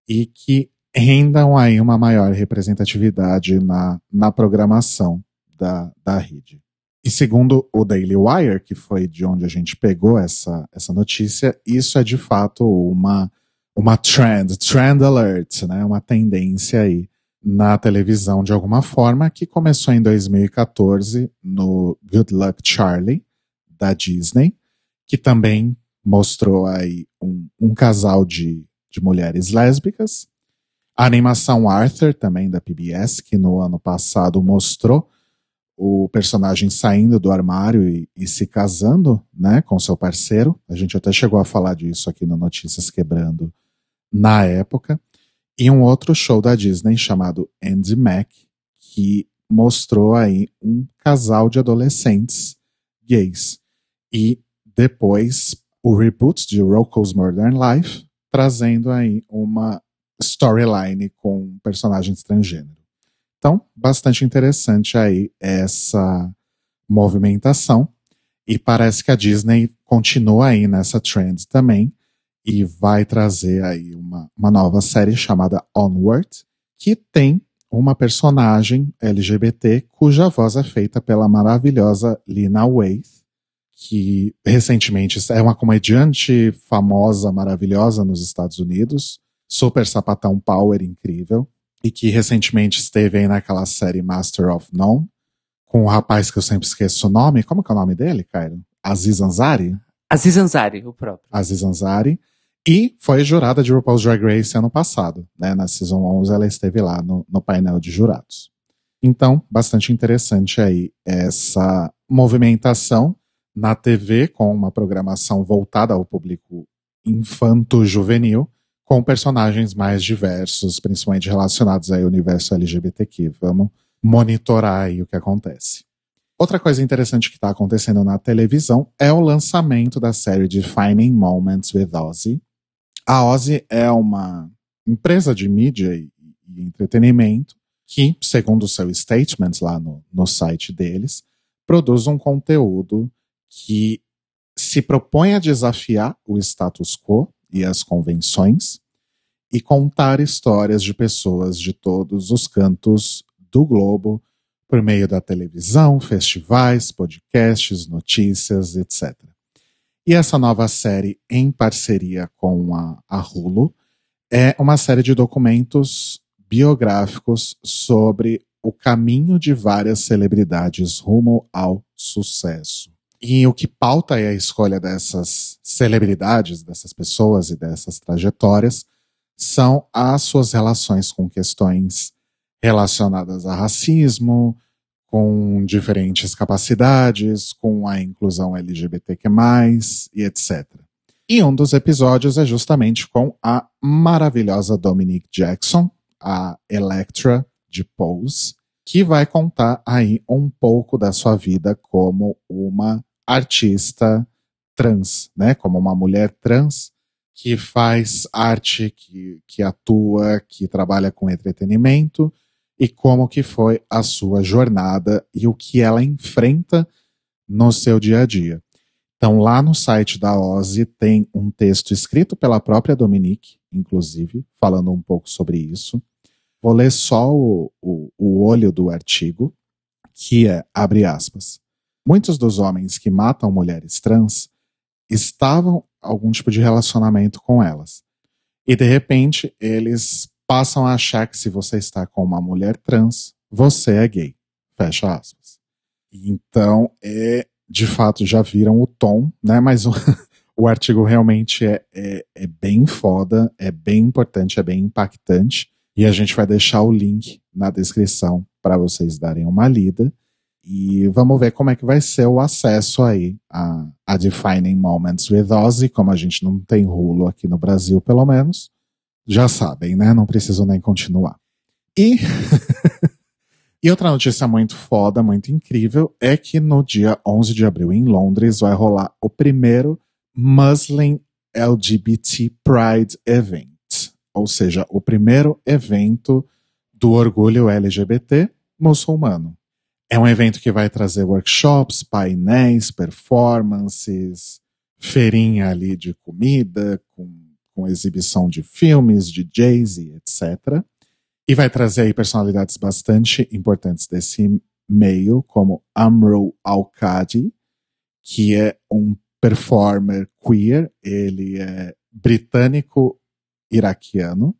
e que rendam aí uma maior representatividade na, na programação da, da rede. E segundo o Daily Wire, que foi de onde a gente pegou essa, essa notícia, isso é de fato uma uma trend, trend alert, né? Uma tendência aí na televisão de alguma forma que começou em 2014 no Good Luck Charlie da Disney, que também mostrou aí um, um casal de, de mulheres lésbicas. A animação Arthur, também da PBS, que no ano passado mostrou o personagem saindo do armário e, e, se casando né, com seu parceiro. A gente até chegou a falar disso aqui no Notícias Quebrando na época, e um outro show da Disney chamado Andy Mac, que mostrou aí um casal de adolescentes gays. E depois o reboot de Rocco's Modern Life, trazendo aí uma storyline com um personagem transgênero. Então, bastante interessante aí essa movimentação. E parece que a Disney continua aí nessa trend também, e vai trazer aí uma, uma nova série chamada Onward, que tem uma personagem LGBT cuja voz é feita pela maravilhosa Lina Waithe, que recentemente é uma comediante famosa, maravilhosa nos Estados Unidos, super sapatão power incrível, e que recentemente esteve aí naquela série Master of None, com o um rapaz que eu sempre esqueço o nome. Como que é o nome dele, Cairo? Aziz Ansari? Aziz Ansari, o próprio. Aziz Ansari. E foi jurada de RuPaul's Drag Race ano passado, né? Na Season 11 ela esteve lá no, no painel de jurados. Então, bastante interessante aí essa movimentação na TV com uma programação voltada ao público infanto-juvenil, com personagens mais diversos, principalmente relacionados ao universo LGBTQ. Vamos monitorar aí o que acontece. Outra coisa interessante que está acontecendo na televisão é o lançamento da série Defining Moments with Ozzy, a Ozzy é uma empresa de mídia e, entretenimento que, segundo seu statement lá no, no site deles, produz um conteúdo que se propõe a desafiar o status quo e as convenções e contar histórias de pessoas de todos os cantos do globo por meio da televisão, festivais, podcasts, notícias, etc. E essa nova série, em parceria com a, a Hulu, é uma série de documentos biográficos sobre o caminho de várias celebridades rumo ao sucesso. E o que pauta é a escolha dessas celebridades, dessas pessoas e dessas trajetórias são as suas relações com questões relacionadas a racismo, com diferentes capacidades, com a inclusão LGBTQ+, e etc. E um dos episódios é justamente com a maravilhosa Dominique Jackson, a Electra de Pose, que vai contar aí um pouco da sua vida como uma artista trans, né? Como uma mulher trans que faz arte, que, que atua, que trabalha com entretenimento e como que foi a sua jornada e o que ela enfrenta no seu dia a dia. Então, lá no site da Ozzy tem um texto escrito pela própria Dominique, inclusive, falando um pouco sobre isso. Vou ler só o, o, o olho do artigo, que é, abre aspas, muitos dos homens que matam mulheres trans estavam algum tipo de relacionamento com elas. E de repente, eles passam a achar que se você está com uma mulher trans, você é gay. Fecha aspas. Então, é, de fato, já viram o tom, né? Mas o, o artigo realmente é, é, é bem foda, é bem importante, é bem impactante. E a gente vai deixar o link na descrição para vocês darem uma lida. E vamos ver como é que vai ser o acesso aí a, a Defining Moments with Ozzy, como a gente não tem rulo aqui no Brasil, pelo menos já sabem, né? Não preciso nem continuar. E. e outra notícia muito foda, muito incrível, é que no dia 11 de abril, em Londres, vai rolar o primeiro Muslim LGBT Pride Event. Ou seja, o primeiro evento do orgulho LGBT muçulmano. É um evento que vai trazer workshops, painéis, performances, feirinha ali de comida, com com exibição de filmes, de Jay-Z, etc. E vai trazer aí personalidades bastante importantes desse meio, como Amro Al-Qadi, que é um performer queer, ele é britânico-iraquiano.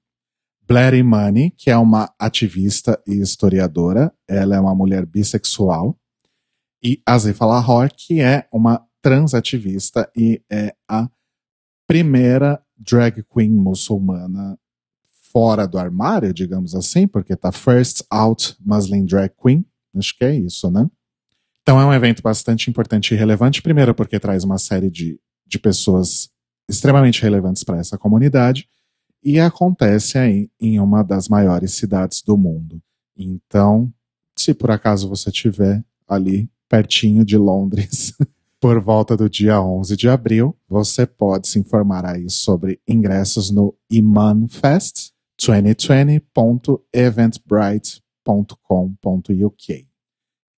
Blair Money, que é uma ativista e historiadora, ela é uma mulher bissexual. E Azifa Lahore, que é uma transativista e é a primeira drag queen muçulmana fora do armário, digamos assim, porque tá First Out Muslim Drag Queen. Acho que é isso, né? Então é um evento bastante importante e relevante, primeiro porque traz uma série de, de pessoas extremamente relevantes para essa comunidade e acontece aí em uma das maiores cidades do mundo. Então, se por acaso você estiver ali pertinho de Londres por volta do dia 11 de abril, você pode se informar aí sobre ingressos no imanfest 2020.eventbrite.com.uk.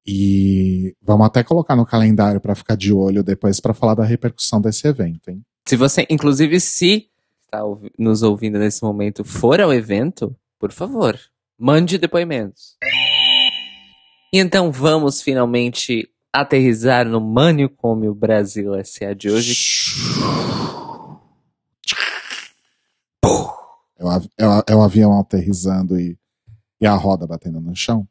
E vamos até colocar no calendário para ficar de olho depois para falar da repercussão desse evento, hein? Se você, inclusive, se está nos ouvindo nesse momento, for ao evento, por favor, mande depoimentos. E então vamos finalmente aterrizar no Manicômio Brasil S.A. de hoje. É o, é, o, é o avião aterrizando e, e a roda batendo no chão.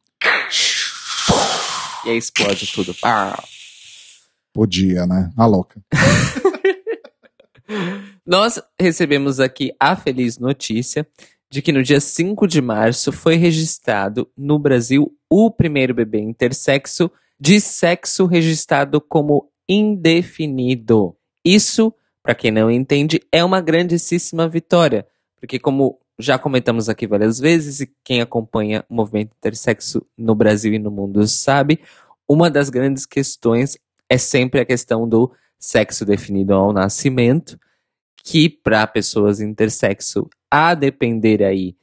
E aí explode tudo. Podia, né? A louca. Nós recebemos aqui a feliz notícia de que no dia 5 de março foi registrado no Brasil o primeiro bebê intersexo de sexo registrado como indefinido. Isso, para quem não entende, é uma grandíssima vitória, porque como já comentamos aqui várias vezes e quem acompanha o movimento intersexo no Brasil e no mundo sabe, uma das grandes questões é sempre a questão do sexo definido ao nascimento, que para pessoas intersexo, a depender aí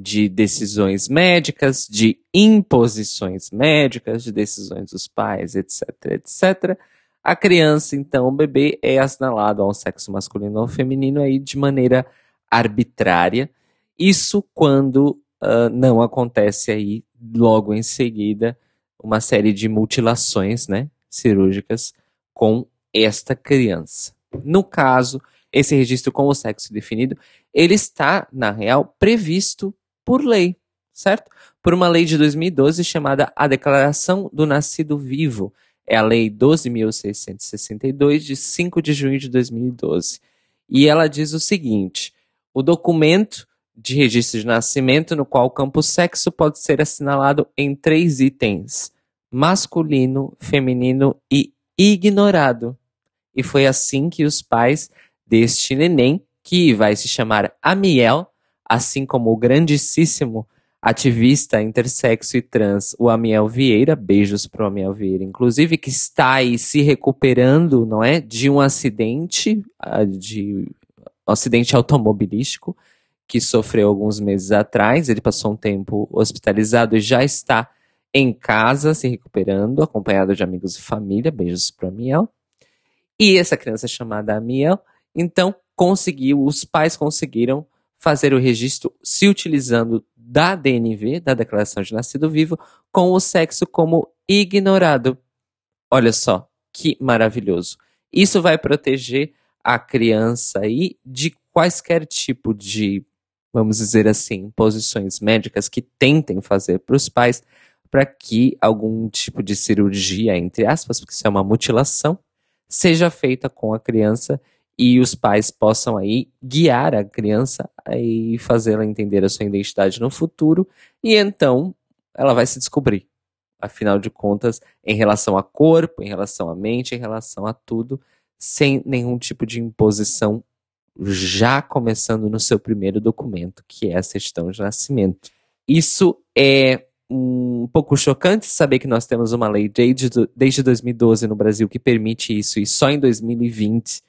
de decisões médicas, de imposições médicas, de decisões dos pais, etc, etc, A criança, então, o bebê, é assinalado ao sexo masculino ou feminino aí de maneira arbitrária. Isso quando uh, não acontece aí logo em seguida uma série de mutilações, né, cirúrgicas com esta criança. No caso, esse registro com o sexo definido, ele está, na real, previsto por lei, certo? Por uma lei de 2012 chamada a Declaração do Nascido Vivo, é a Lei 12.662, de 5 de junho de 2012. E ela diz o seguinte: o documento de registro de nascimento no qual o campo sexo pode ser assinalado em três itens: masculino, feminino e ignorado. E foi assim que os pais deste neném, que vai se chamar Amiel, assim como o grandíssimo ativista intersexo e trans, o Amiel Vieira, beijos pro Amiel Vieira, inclusive, que está aí se recuperando, não é, de um acidente, ah, de um acidente automobilístico que sofreu alguns meses atrás. Ele passou um tempo hospitalizado e já está em casa se recuperando, acompanhado de amigos e família. Beijos pro Amiel. E essa criança chamada Amiel, então conseguiu, os pais conseguiram fazer o registro se utilizando da DNV, da Declaração de Nascido Vivo, com o sexo como ignorado. Olha só, que maravilhoso. Isso vai proteger a criança aí de quaisquer tipo de, vamos dizer assim, posições médicas que tentem fazer para os pais para que algum tipo de cirurgia, entre aspas, porque isso é uma mutilação, seja feita com a criança e os pais possam aí guiar a criança e fazê-la entender a sua identidade no futuro e então ela vai se descobrir. Afinal de contas, em relação a corpo, em relação à mente, em relação a tudo, sem nenhum tipo de imposição, já começando no seu primeiro documento, que é a certidão de nascimento. Isso é um pouco chocante saber que nós temos uma lei desde, desde 2012 no Brasil que permite isso, e só em 2020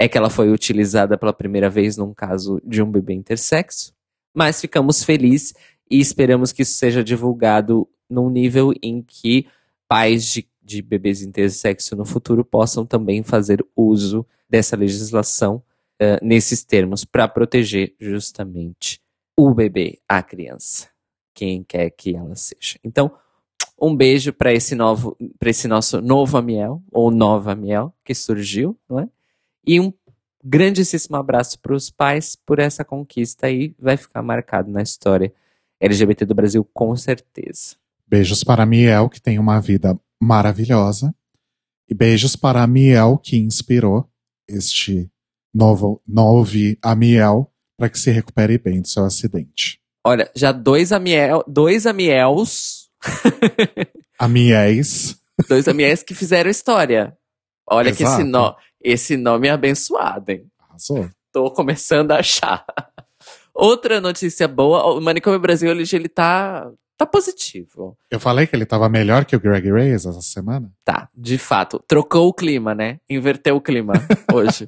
é que ela foi utilizada pela primeira vez num caso de um bebê intersexo. Mas ficamos felizes e esperamos que isso seja divulgado num nível em que pais de, de bebês intersexo no futuro possam também fazer uso dessa legislação uh, nesses termos para proteger justamente o bebê, a criança, quem quer que ela seja. Então, um beijo para esse novo, para esse nosso novo Amiel ou nova Amiel que surgiu, não é? E um grandíssimo abraço para os pais por essa conquista aí, vai ficar marcado na história LGBT do Brasil com certeza. Beijos para a Miel, que tem uma vida maravilhosa. E beijos para a Miel, que inspirou este novo, novo Amiel para que se recupere bem do seu acidente. Olha, já dois Amiel, dois Amiels. Amiéis. dois Amiéis que fizeram história. Olha Exato. que esse, no, esse nome é abençoado, hein? Arrasou. Tô começando a achar. Outra notícia boa, o Manicômio Brasil ele, ele tá, tá positivo. Eu falei que ele tava melhor que o Greg Reyes essa semana? Tá, de fato. Trocou o clima, né? Inverteu o clima hoje.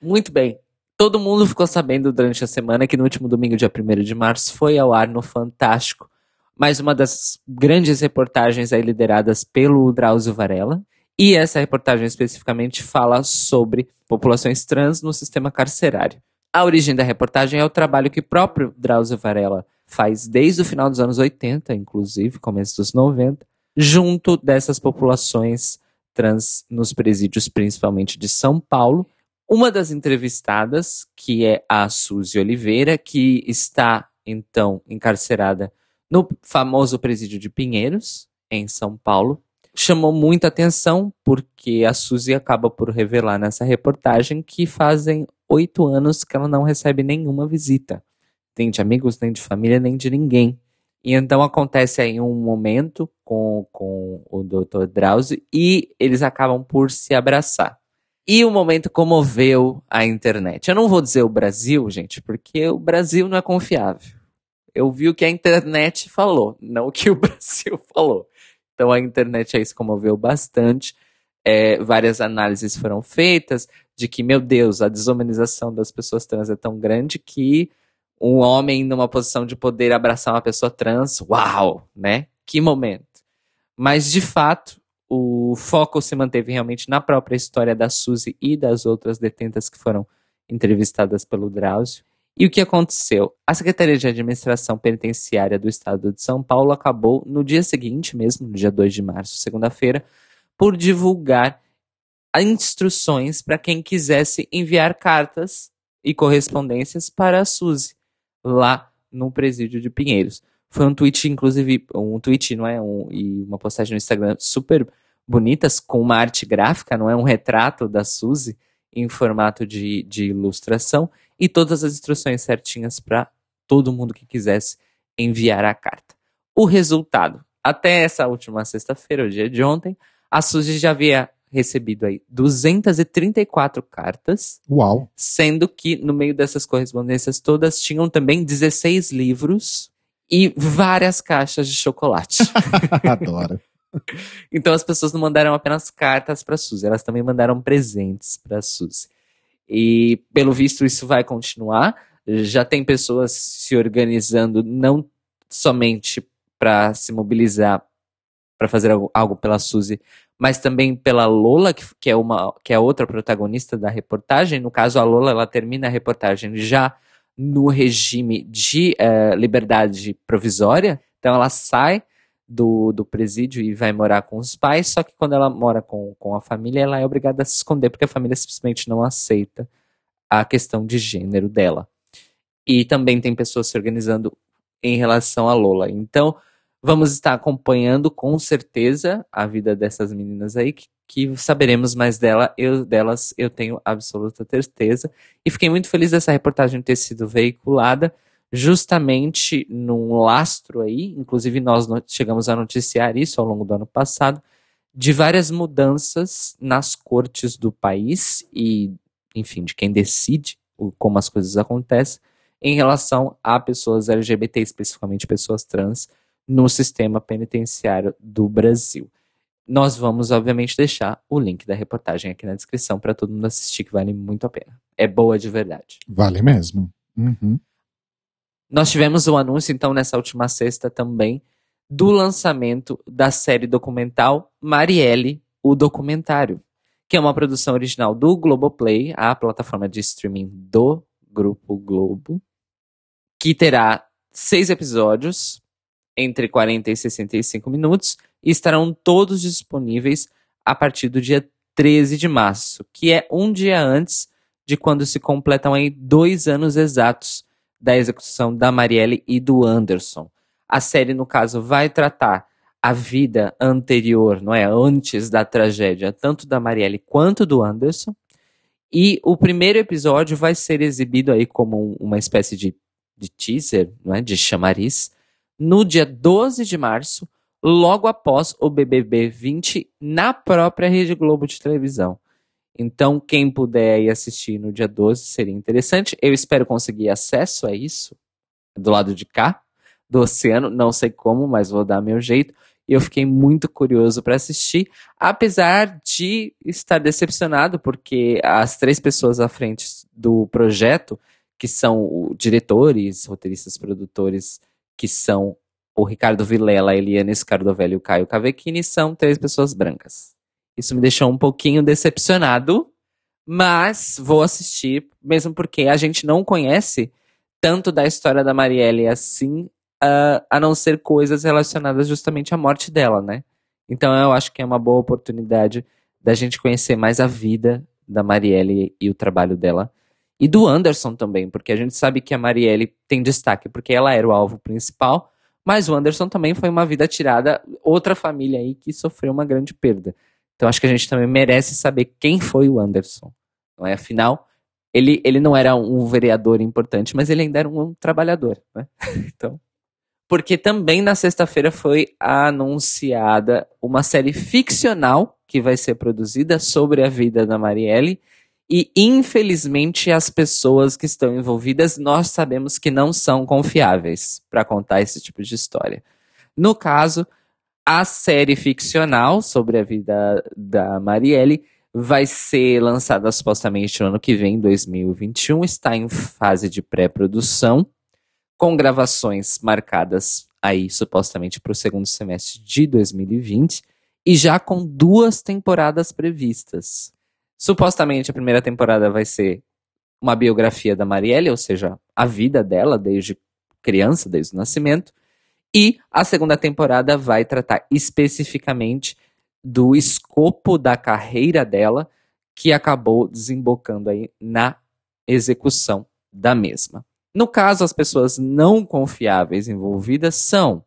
Muito bem. Todo mundo ficou sabendo durante a semana que no último domingo, dia 1 de março, foi ao ar no Fantástico mais uma das grandes reportagens aí lideradas pelo Drauzio Varela, e essa reportagem especificamente fala sobre populações trans no sistema carcerário. A origem da reportagem é o trabalho que próprio Drauzio Varela faz desde o final dos anos 80, inclusive, começo dos 90, junto dessas populações trans nos presídios, principalmente de São Paulo. Uma das entrevistadas, que é a Suzy Oliveira, que está então encarcerada no famoso presídio de Pinheiros, em São Paulo, chamou muita atenção porque a Suzy acaba por revelar nessa reportagem que fazem oito anos que ela não recebe nenhuma visita, nem de amigos, nem de família, nem de ninguém. E então acontece aí um momento com, com o Dr. Drauzio e eles acabam por se abraçar. E o momento comoveu a internet. Eu não vou dizer o Brasil, gente, porque o Brasil não é confiável. Eu vi o que a internet falou, não o que o Brasil falou. Então a internet aí se comoveu bastante. É, várias análises foram feitas de que, meu Deus, a desumanização das pessoas trans é tão grande que um homem numa posição de poder abraçar uma pessoa trans, uau, né? Que momento. Mas, de fato, o foco se manteve realmente na própria história da Suzy e das outras detentas que foram entrevistadas pelo Drauzio. E o que aconteceu? A Secretaria de Administração Penitenciária do Estado de São Paulo acabou, no dia seguinte mesmo, no dia 2 de março, segunda-feira, por divulgar instruções para quem quisesse enviar cartas e correspondências para a Suzy, lá no presídio de Pinheiros. Foi um tweet, inclusive, um tweet, não é? Um, e uma postagem no Instagram super bonitas, com uma arte gráfica, não é? Um retrato da Suzy em formato de, de ilustração e todas as instruções certinhas para todo mundo que quisesse enviar a carta. O resultado, até essa última sexta-feira, o dia de ontem, a Suzy já havia recebido aí 234 cartas. Uau! Sendo que no meio dessas correspondências todas tinham também 16 livros e várias caixas de chocolate. Adoro. Então as pessoas não mandaram apenas cartas para Suzy, elas também mandaram presentes para Suzy. E pelo visto isso vai continuar. Já tem pessoas se organizando não somente para se mobilizar para fazer algo, algo, pela Suzy, mas também pela Lola, que, que, é uma que é outra protagonista da reportagem. No caso, a Lola ela termina a reportagem já no regime de uh, liberdade provisória. Então ela sai do, do presídio e vai morar com os pais, só que quando ela mora com, com a família, ela é obrigada a se esconder, porque a família simplesmente não aceita a questão de gênero dela. E também tem pessoas se organizando em relação a Lola. Então, vamos estar acompanhando com certeza a vida dessas meninas aí, que, que saberemos mais dela, eu, delas, eu tenho absoluta certeza. E fiquei muito feliz dessa reportagem ter sido veiculada justamente num lastro aí, inclusive nós chegamos a noticiar isso ao longo do ano passado, de várias mudanças nas cortes do país e, enfim, de quem decide como as coisas acontecem em relação a pessoas LGBT, especificamente pessoas trans, no sistema penitenciário do Brasil. Nós vamos, obviamente, deixar o link da reportagem aqui na descrição para todo mundo assistir, que vale muito a pena. É boa de verdade. Vale mesmo. Uhum. Nós tivemos o um anúncio, então, nessa última sexta também, do lançamento da série documental Marielle, o documentário, que é uma produção original do Globoplay, a plataforma de streaming do Grupo Globo, que terá seis episódios, entre 40 e 65 minutos, e estarão todos disponíveis a partir do dia 13 de março, que é um dia antes de quando se completam aí dois anos exatos da execução da Marielle e do Anderson. A série, no caso, vai tratar a vida anterior, não é? Antes da tragédia, tanto da Marielle quanto do Anderson. E o primeiro episódio vai ser exibido aí como uma espécie de, de teaser, não é? De chamariz, no dia 12 de março, logo após o BBB 20, na própria Rede Globo de televisão. Então, quem puder ir assistir no dia 12 seria interessante. Eu espero conseguir acesso a isso do lado de cá do oceano. Não sei como, mas vou dar meu jeito. E eu fiquei muito curioso para assistir, apesar de estar decepcionado, porque as três pessoas à frente do projeto, que são diretores, roteiristas, produtores, que são o Ricardo Vilela, a Eliane Scardovelli e o Caio Cavecchini, são três pessoas brancas. Isso me deixou um pouquinho decepcionado, mas vou assistir, mesmo porque a gente não conhece tanto da história da Marielle assim, uh, a não ser coisas relacionadas justamente à morte dela, né? Então eu acho que é uma boa oportunidade da gente conhecer mais a vida da Marielle e o trabalho dela. E do Anderson também, porque a gente sabe que a Marielle tem destaque porque ela era o alvo principal, mas o Anderson também foi uma vida tirada, outra família aí que sofreu uma grande perda. Então acho que a gente também merece saber quem foi o Anderson. Não é? Afinal, ele, ele não era um vereador importante, mas ele ainda era um, trabalhador. Né? então, porque também na sexta-feira foi anunciada uma série ficcional que vai ser produzida sobre a vida da Marielle. E infelizmente as pessoas que estão envolvidas nós sabemos que não são confiáveis para contar esse tipo de história. No caso, a série ficcional sobre a vida da Marielle vai ser lançada supostamente no ano que vem, 2021. Está em fase de pré-produção, com gravações marcadas aí supostamente para o segundo semestre de 2020. e já com duas temporadas previstas. Supostamente a primeira temporada vai ser uma biografia da Marielle, ou seja, a vida dela desde criança, desde o nascimento. E a segunda temporada vai tratar especificamente do escopo da carreira dela, que acabou desembocando aí na execução da mesma. No caso, as pessoas não confiáveis envolvidas são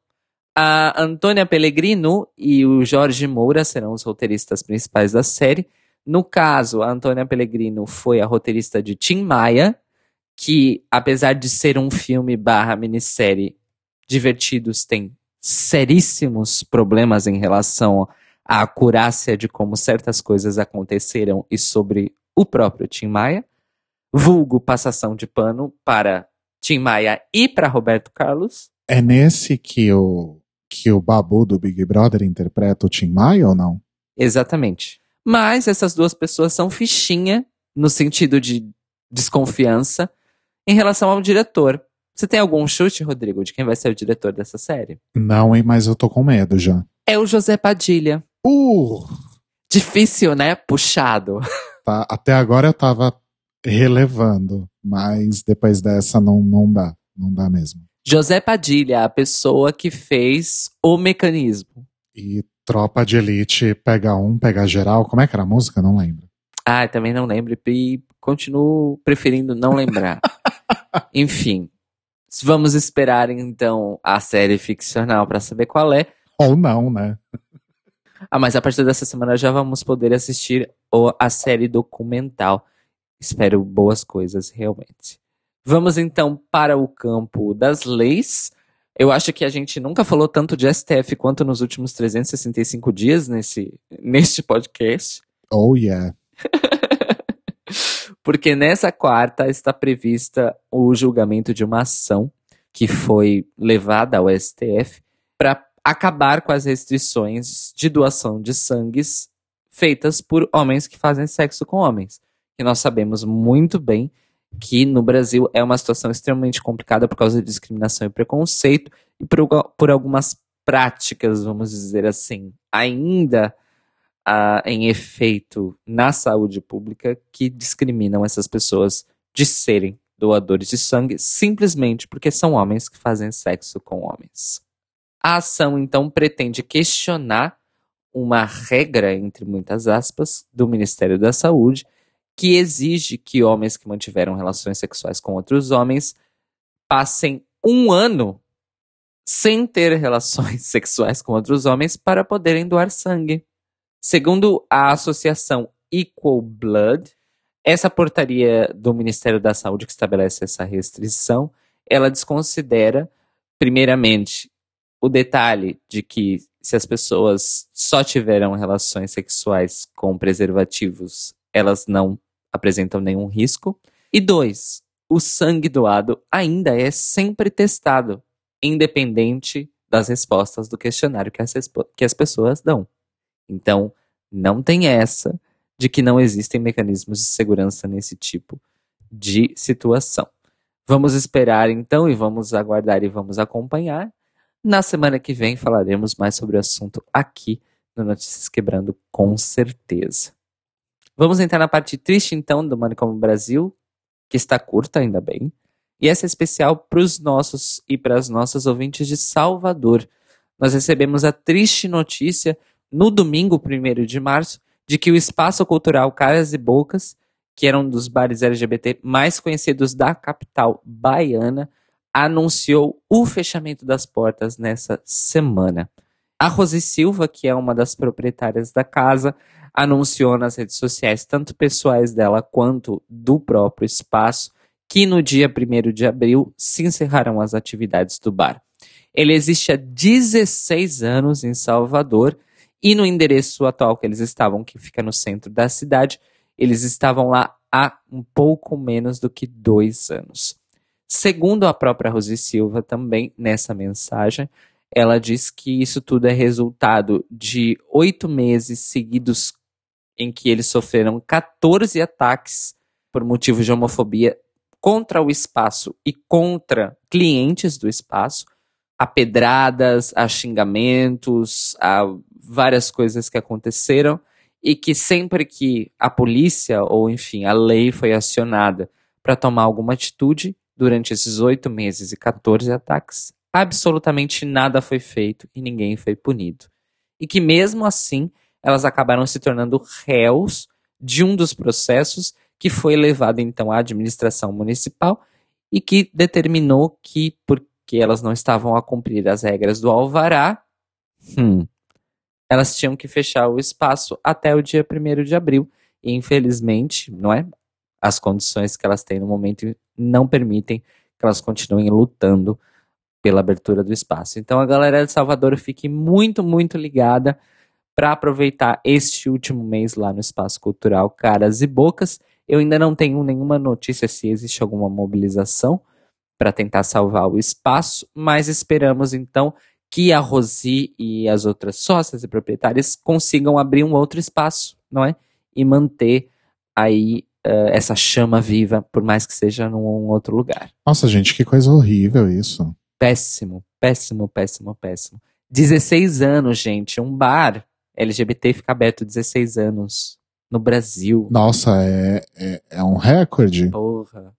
a Antônia Pellegrino e o Jorge Moura serão os roteiristas principais da série. No caso, a Antônia Pellegrino foi a roteirista de Tim Maia, que apesar de ser um filme barra minissérie divertidos, tem seríssimos problemas em relação à acurácia de como certas coisas aconteceram e sobre o próprio Tim Maia. Vulgo passação de pano para Tim Maia e para Roberto Carlos. É nesse que o, que o Babu do Big Brother interpreta o Tim Maia ou não? Exatamente. Mas essas duas pessoas são fichinha no sentido de desconfiança em relação ao diretor. Você tem algum chute, Rodrigo, de quem vai ser o diretor dessa série? Não, hein, mas eu tô com medo já. É o José Padilha. Uh! Difícil, né? Puxado. Tá, até agora eu tava relevando, mas depois dessa não, não dá. Não dá mesmo. José Padilha, a pessoa que fez o mecanismo. E Tropa de Elite pega um, pega geral. Como é que era a música? Não lembro. Ah, também não lembro e continuo preferindo não lembrar. Enfim, vamos esperar então a série ficcional para saber qual é. Ou não, né? Ah, mas a partir dessa semana já vamos poder assistir a série documental. Espero boas coisas, realmente. Vamos então para o campo das leis. Eu acho que a gente nunca falou tanto de STF quanto nos últimos 365 dias nesse, neste podcast. Oh, yeah. Porque nessa quarta está prevista o julgamento de uma ação que foi levada ao STF para acabar com as restrições de doação de sangues feitas por homens que fazem sexo com homens. E nós sabemos muito bem que no Brasil é uma situação extremamente complicada por causa de discriminação e preconceito e por, por algumas práticas, vamos dizer assim, ainda em efeito na saúde pública que discriminam essas pessoas de serem doadores de sangue simplesmente porque são homens que fazem sexo com homens. A ação então pretende questionar uma regra, entre muitas aspas, do Ministério da Saúde que exige que homens que mantiveram relações sexuais com outros homens passem um ano sem ter relações sexuais com outros homens para poderem doar sangue. Segundo a associação Equal Blood, essa portaria do Ministério da Saúde que estabelece essa restrição, ela desconsidera, primeiramente, o detalhe de que se as pessoas só tiveram relações sexuais com preservativos, elas não apresentam nenhum risco. E dois, o sangue doado ainda é sempre testado, independente das respostas do questionário que as, que as pessoas dão. Então, não tem essa de que não existem mecanismos de segurança nesse tipo de situação. Vamos esperar então e vamos aguardar e vamos acompanhar. Na semana que vem falaremos mais sobre o assunto aqui no Notícias Quebrando, com certeza. Vamos entrar na parte triste então do Manicômio Brasil, que está curta, ainda bem. E essa é especial para os nossos e para as nossas ouvintes de Salvador. Nós recebemos a triste notícia no domingo 1 de março, de que o Espaço Cultural Caras e Bocas, que era um dos bares LGBT mais conhecidos da capital baiana, anunciou o fechamento das portas nessa semana. A Rose Silva, que é uma das proprietárias da casa, anunciou nas redes sociais, tanto pessoais dela quanto do próprio espaço, que no dia 1 de abril se encerrarão as atividades do bar. Ele existe há 16 anos em Salvador e no endereço atual que eles estavam, que fica no centro da cidade, eles estavam lá há um pouco menos do que dois anos. Segundo a própria Rosi Silva, também nessa mensagem, ela diz que isso tudo é resultado de oito meses seguidos em que eles sofreram 14 ataques por motivos de homofobia contra o espaço e contra clientes do espaço, a pedradas, a xingamentos, a várias coisas que aconteceram e que sempre que a polícia ou enfim a lei foi acionada para tomar alguma atitude durante esses oito meses e 14 ataques, absolutamente nada foi feito e ninguém foi punido. E que mesmo assim elas acabaram se tornando réus de um dos processos que foi levado então à administração municipal e que determinou que, porque elas não estavam a cumprir as regras do alvará, hum, elas tinham que fechar o espaço até o dia 1 de abril. E infelizmente, não é? As condições que elas têm no momento não permitem que elas continuem lutando pela abertura do espaço. Então a galera de Salvador fique muito, muito ligada para aproveitar este último mês lá no Espaço Cultural Caras e Bocas. Eu ainda não tenho nenhuma notícia se existe alguma mobilização para tentar salvar o espaço, mas esperamos então que a Rosi e as outras sócias e proprietárias consigam abrir um outro espaço, não é? E manter aí uh, essa chama viva, por mais que seja num outro lugar. Nossa, gente, que coisa horrível isso. Péssimo, péssimo, péssimo, péssimo. 16 anos, gente, um bar LGBT fica aberto 16 anos no Brasil. Nossa, é, é, é um recorde. Porra.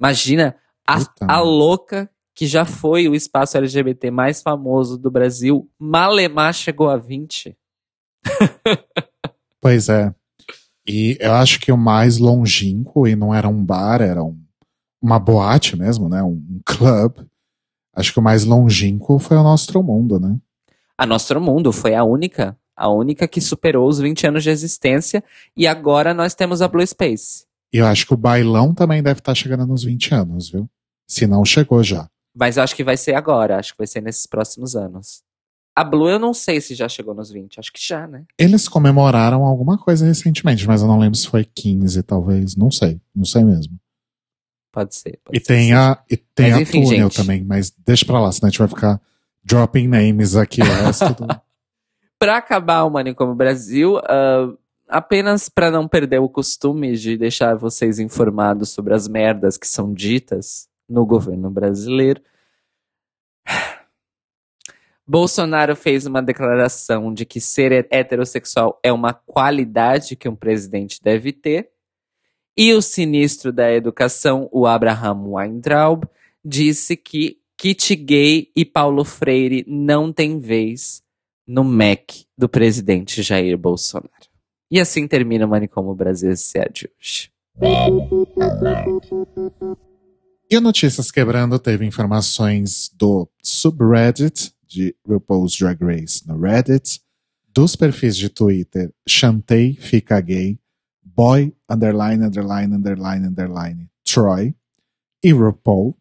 Imagina a, a louca que já foi o espaço LGBT mais famoso do Brasil, Malemar chegou a 20. pois é. E eu acho que o mais longínquo, e não era um bar, era um, uma boate mesmo, né? Um, um club. Acho que o mais longínquo foi o Nostro Mundo, né? A Nostro Mundo foi a única a única que superou os 20 anos de existência, e agora nós temos a Blue Space. E eu acho que o bailão também deve estar chegando nos 20 anos, viu? Se não chegou já. Mas eu acho que vai ser agora, acho que vai ser nesses próximos anos. A Blue eu não sei se já chegou nos 20, acho que já, né? Eles comemoraram alguma coisa recentemente, mas eu não lembro se foi 15, talvez, não sei, não sei mesmo. Pode ser. Pode e, ser tem a, e tem mas, a enfim, túnel gente. também, mas deixa pra lá, senão a gente vai ficar dropping names aqui o resto do... para acabar o Manicômio Brasil, uh, apenas para não perder o costume de deixar vocês informados sobre as merdas que são ditas no governo brasileiro. Bolsonaro fez uma declaração de que ser heterossexual é uma qualidade que um presidente deve ter. E o sinistro da educação, o Abraham Weintraub, disse que kit gay e Paulo Freire não têm vez no MEC do presidente Jair Bolsonaro. E assim termina o Manicômio Brasil S.A. de hoje. E o Notícias Quebrando teve informações do subreddit de RuPaul's Drag Race no Reddit, dos perfis de Twitter Chantei Fica Gay, Boy Underline Underline Underline Underline Troy e RuPaul,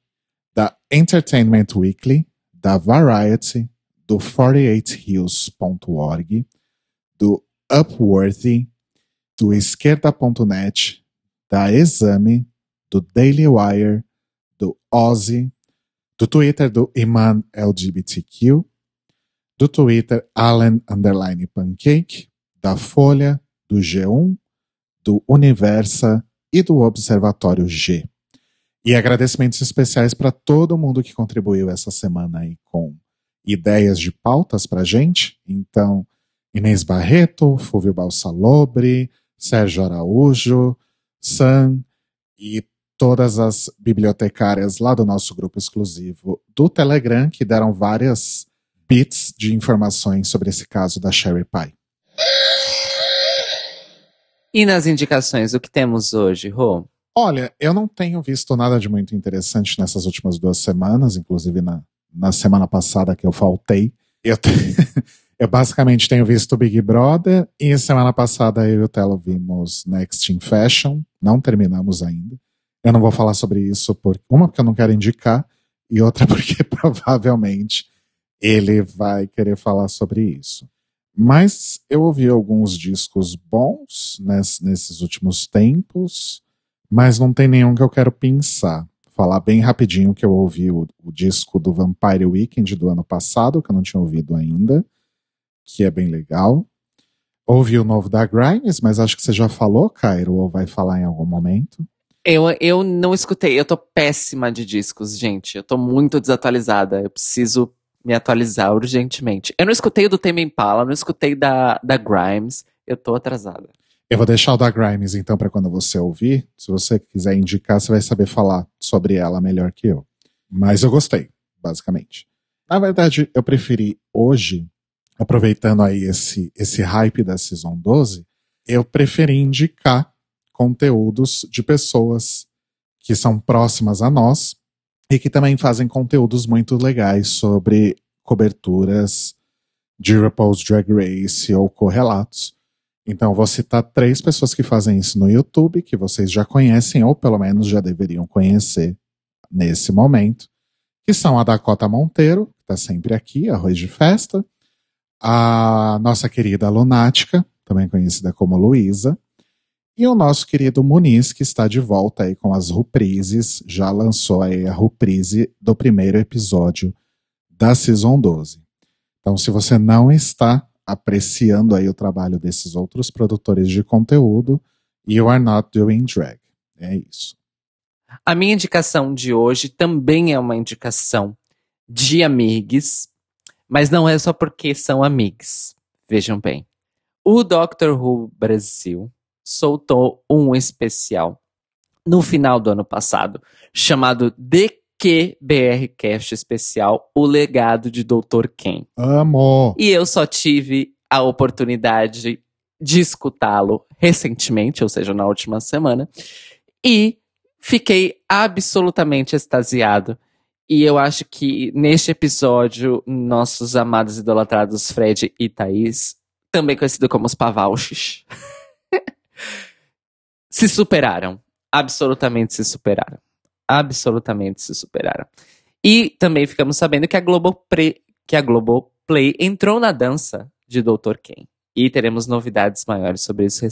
da Entertainment Weekly, da Variety, do 48hills.org, do Upworthy, do esquerda.net, da Exame, do Daily Wire, do Ozzy, do Twitter do Iman LGBTQ, do Twitter Allen Underline Pancake, da Folha, do G1, do Universa e do Observatório G. E agradecimentos especiais para todo mundo que contribuiu essa semana aí com ideias de pautas para gente. Então, Inês Barreto, Fúvio Balsalobre, Sérgio Araújo, Sam e todas as bibliotecárias lá do nosso grupo exclusivo do Telegram que deram várias bits de informações sobre esse caso da Sherry Pie. E nas indicações, o que temos hoje, Rô? Olha, eu não tenho visto nada de muito interessante nessas últimas duas semanas, inclusive na, na semana passada que eu faltei. Eu, te... eu basicamente tenho visto Big Brother e semana passada eu e o Telo vimos Next in Fashion. Não terminamos ainda. Eu não vou falar sobre isso, por uma porque eu não quero indicar e outra porque provavelmente ele vai querer falar sobre isso. Mas eu ouvi alguns discos bons nesses últimos tempos, mas não tem nenhum que eu quero pensar falar bem rapidinho que eu ouvi o, o, disco do Vampire Weekend do ano passado, que eu não tinha ouvido ainda, que é bem legal. Ouvi o novo da Grimes, mas acho que você já falou, Cairo, ou vai falar em algum momento. Eu, eu não escutei, eu tô péssima de discos, gente. Eu tô muito desatualizada. Eu preciso me atualizar urgentemente. Eu não escutei o do Tame Impala, não escutei da, da Grimes. Eu tô atrasada. Eu vou deixar o da Grimes, então, para quando você ouvir. Se você quiser indicar, você vai saber falar sobre ela melhor que eu. Mas eu gostei, basicamente. Na verdade, eu preferi hoje, aproveitando aí esse, esse hype da Season 12, eu preferi indicar conteúdos de pessoas que são próximas a nós e que também fazem conteúdos muito legais sobre coberturas de RuPaul's Drag Race ou correlatos. Então, vou citar três pessoas que fazem isso no YouTube, que vocês já conhecem, ou pelo menos já deveriam conhecer nesse momento, que são a Dakota Monteiro, que está sempre aqui, Arroz de Festa, a nossa querida Lunática, também conhecida como Luísa, e o nosso querido Muniz, que está de volta aí com as reprises, já lançou aí a reprise do primeiro episódio da Season 12. Então, se você não está apreciando aí o trabalho desses outros produtores de conteúdo, you are not doing drag. É isso. A minha indicação de hoje também é uma indicação de amigos, mas não é só porque são amigos. Vejam bem. O Doctor Who Brasil soltou um especial no final do ano passado, chamado DQBR Cast Especial, O Legado de Dr. Ken. Amo! E eu só tive a oportunidade de escutá-lo recentemente, ou seja, na última semana, e fiquei absolutamente extasiado. E eu acho que neste episódio, nossos amados idolatrados Fred e Thaís, também conhecido como os Pavauches, se superaram. Absolutamente se superaram. Absolutamente se superaram. E também ficamos sabendo que a Globoplay, que a Globoplay entrou na dança de Dr. Ken. E teremos novidades maiores sobre isso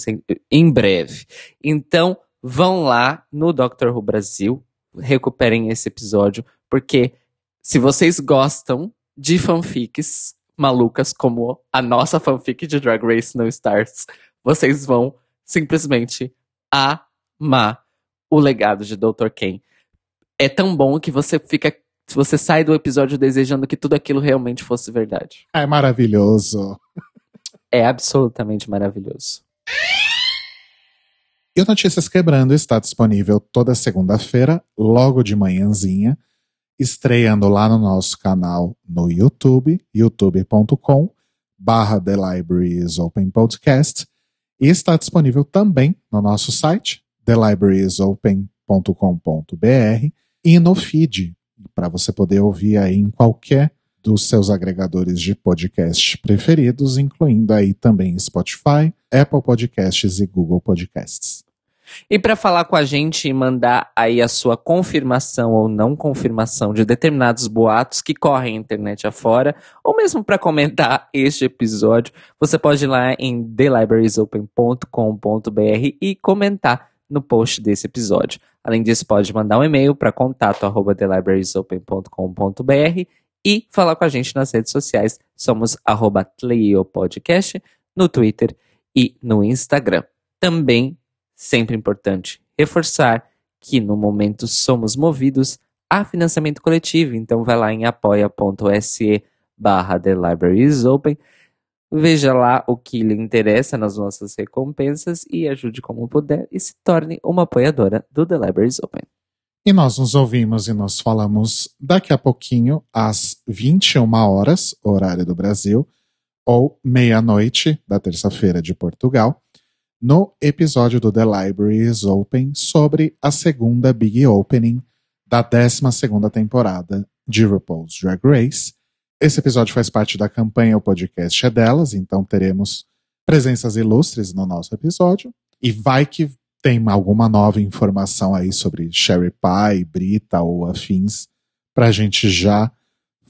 em breve. Então, vão lá no Dr. Who Brasil, recuperem esse episódio, porque se vocês gostam de fanfics malucas como a nossa fanfic de Drag Race No Stars, vocês vão simplesmente amar o legado de Dr. Ken. É tão bom que você fica. Você sai do episódio desejando que tudo aquilo realmente fosse verdade. É maravilhoso. É absolutamente maravilhoso. E o Notícias Quebrando está disponível toda segunda-feira, logo de manhãzinha, estreando lá no nosso canal no YouTube, youtube.com barra The Libraries Open Podcast, e está disponível também no nosso site, thelibrariesopen.com.br e no feed, para você poder ouvir aí em qualquer dos seus agregadores de podcast preferidos, incluindo aí também Spotify, Apple Podcasts e Google Podcasts. E para falar com a gente e mandar aí a sua confirmação ou não confirmação de determinados boatos que correm a internet afora, ou mesmo para comentar este episódio, você pode ir lá em thelibrariesopen.com.br e comentar no post desse episódio. Além disso, pode mandar um e-mail para contato@thelibrariesopen.com.br e falar com a gente nas redes sociais. Somos arroba no Twitter e no Instagram. Também, sempre importante reforçar que no momento somos movidos a financiamento coletivo. Então vai lá em apoia.se barra The Open. Veja lá o que lhe interessa nas nossas recompensas e ajude como puder e se torne uma apoiadora do The Libraries Open. E nós nos ouvimos e nós falamos daqui a pouquinho, às 21 horas, horário do Brasil, ou meia-noite da terça-feira de Portugal, no episódio do The Libraries Open sobre a segunda Big Opening da 12 temporada de RuPaul's Drag Race. Esse episódio faz parte da campanha O Podcast é Delas, então teremos presenças ilustres no nosso episódio. E vai que tem alguma nova informação aí sobre Sherry Pie, Brita ou afins, para a gente já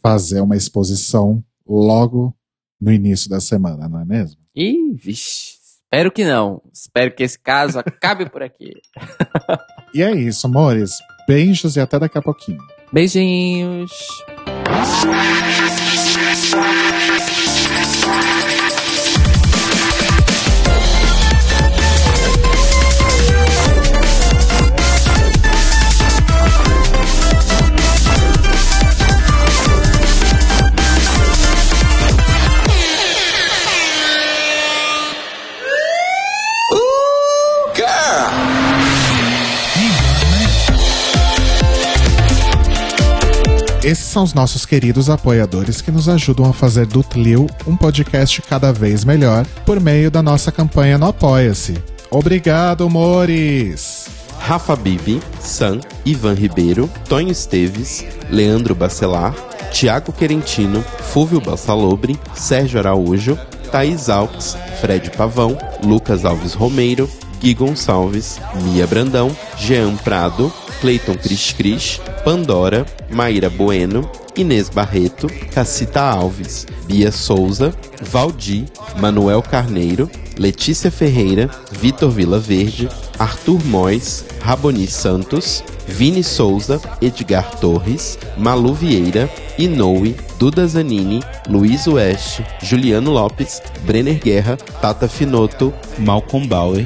fazer uma exposição logo no início da semana, não é mesmo? Ih, vixe. Espero que não. Espero que esse caso acabe por aqui. e é isso, amores. Beijos e até daqui a pouquinho. Beijinhos. Esses são os nossos queridos apoiadores que nos ajudam a fazer do Tlil um podcast cada vez melhor por meio da nossa campanha no Apoia-se. Obrigado, Mores! Rafa Bibi, Sam, Ivan Ribeiro, Tonho Esteves, Leandro Bacelar, Tiago Querentino, Fúvio Bassalobre, Sérgio Araújo, Thaís Alves, Fred Pavão, Lucas Alves Romeiro, Gui Gonçalves, Mia Brandão, Jean Prado, Cleiton Cris Cris, Pandora, Maíra Bueno, Inês Barreto, Cacita Alves, Bia Souza, Valdi, Manuel Carneiro, Letícia Ferreira, Vitor Vila Verde, Arthur Mois, Raboni Santos, Vini Souza, Edgar Torres, Malu Vieira, Inoue, Duda Zanini, Luiz Oeste, Juliano Lopes, Brenner Guerra, Tata Finoto, Malcolm Bauer,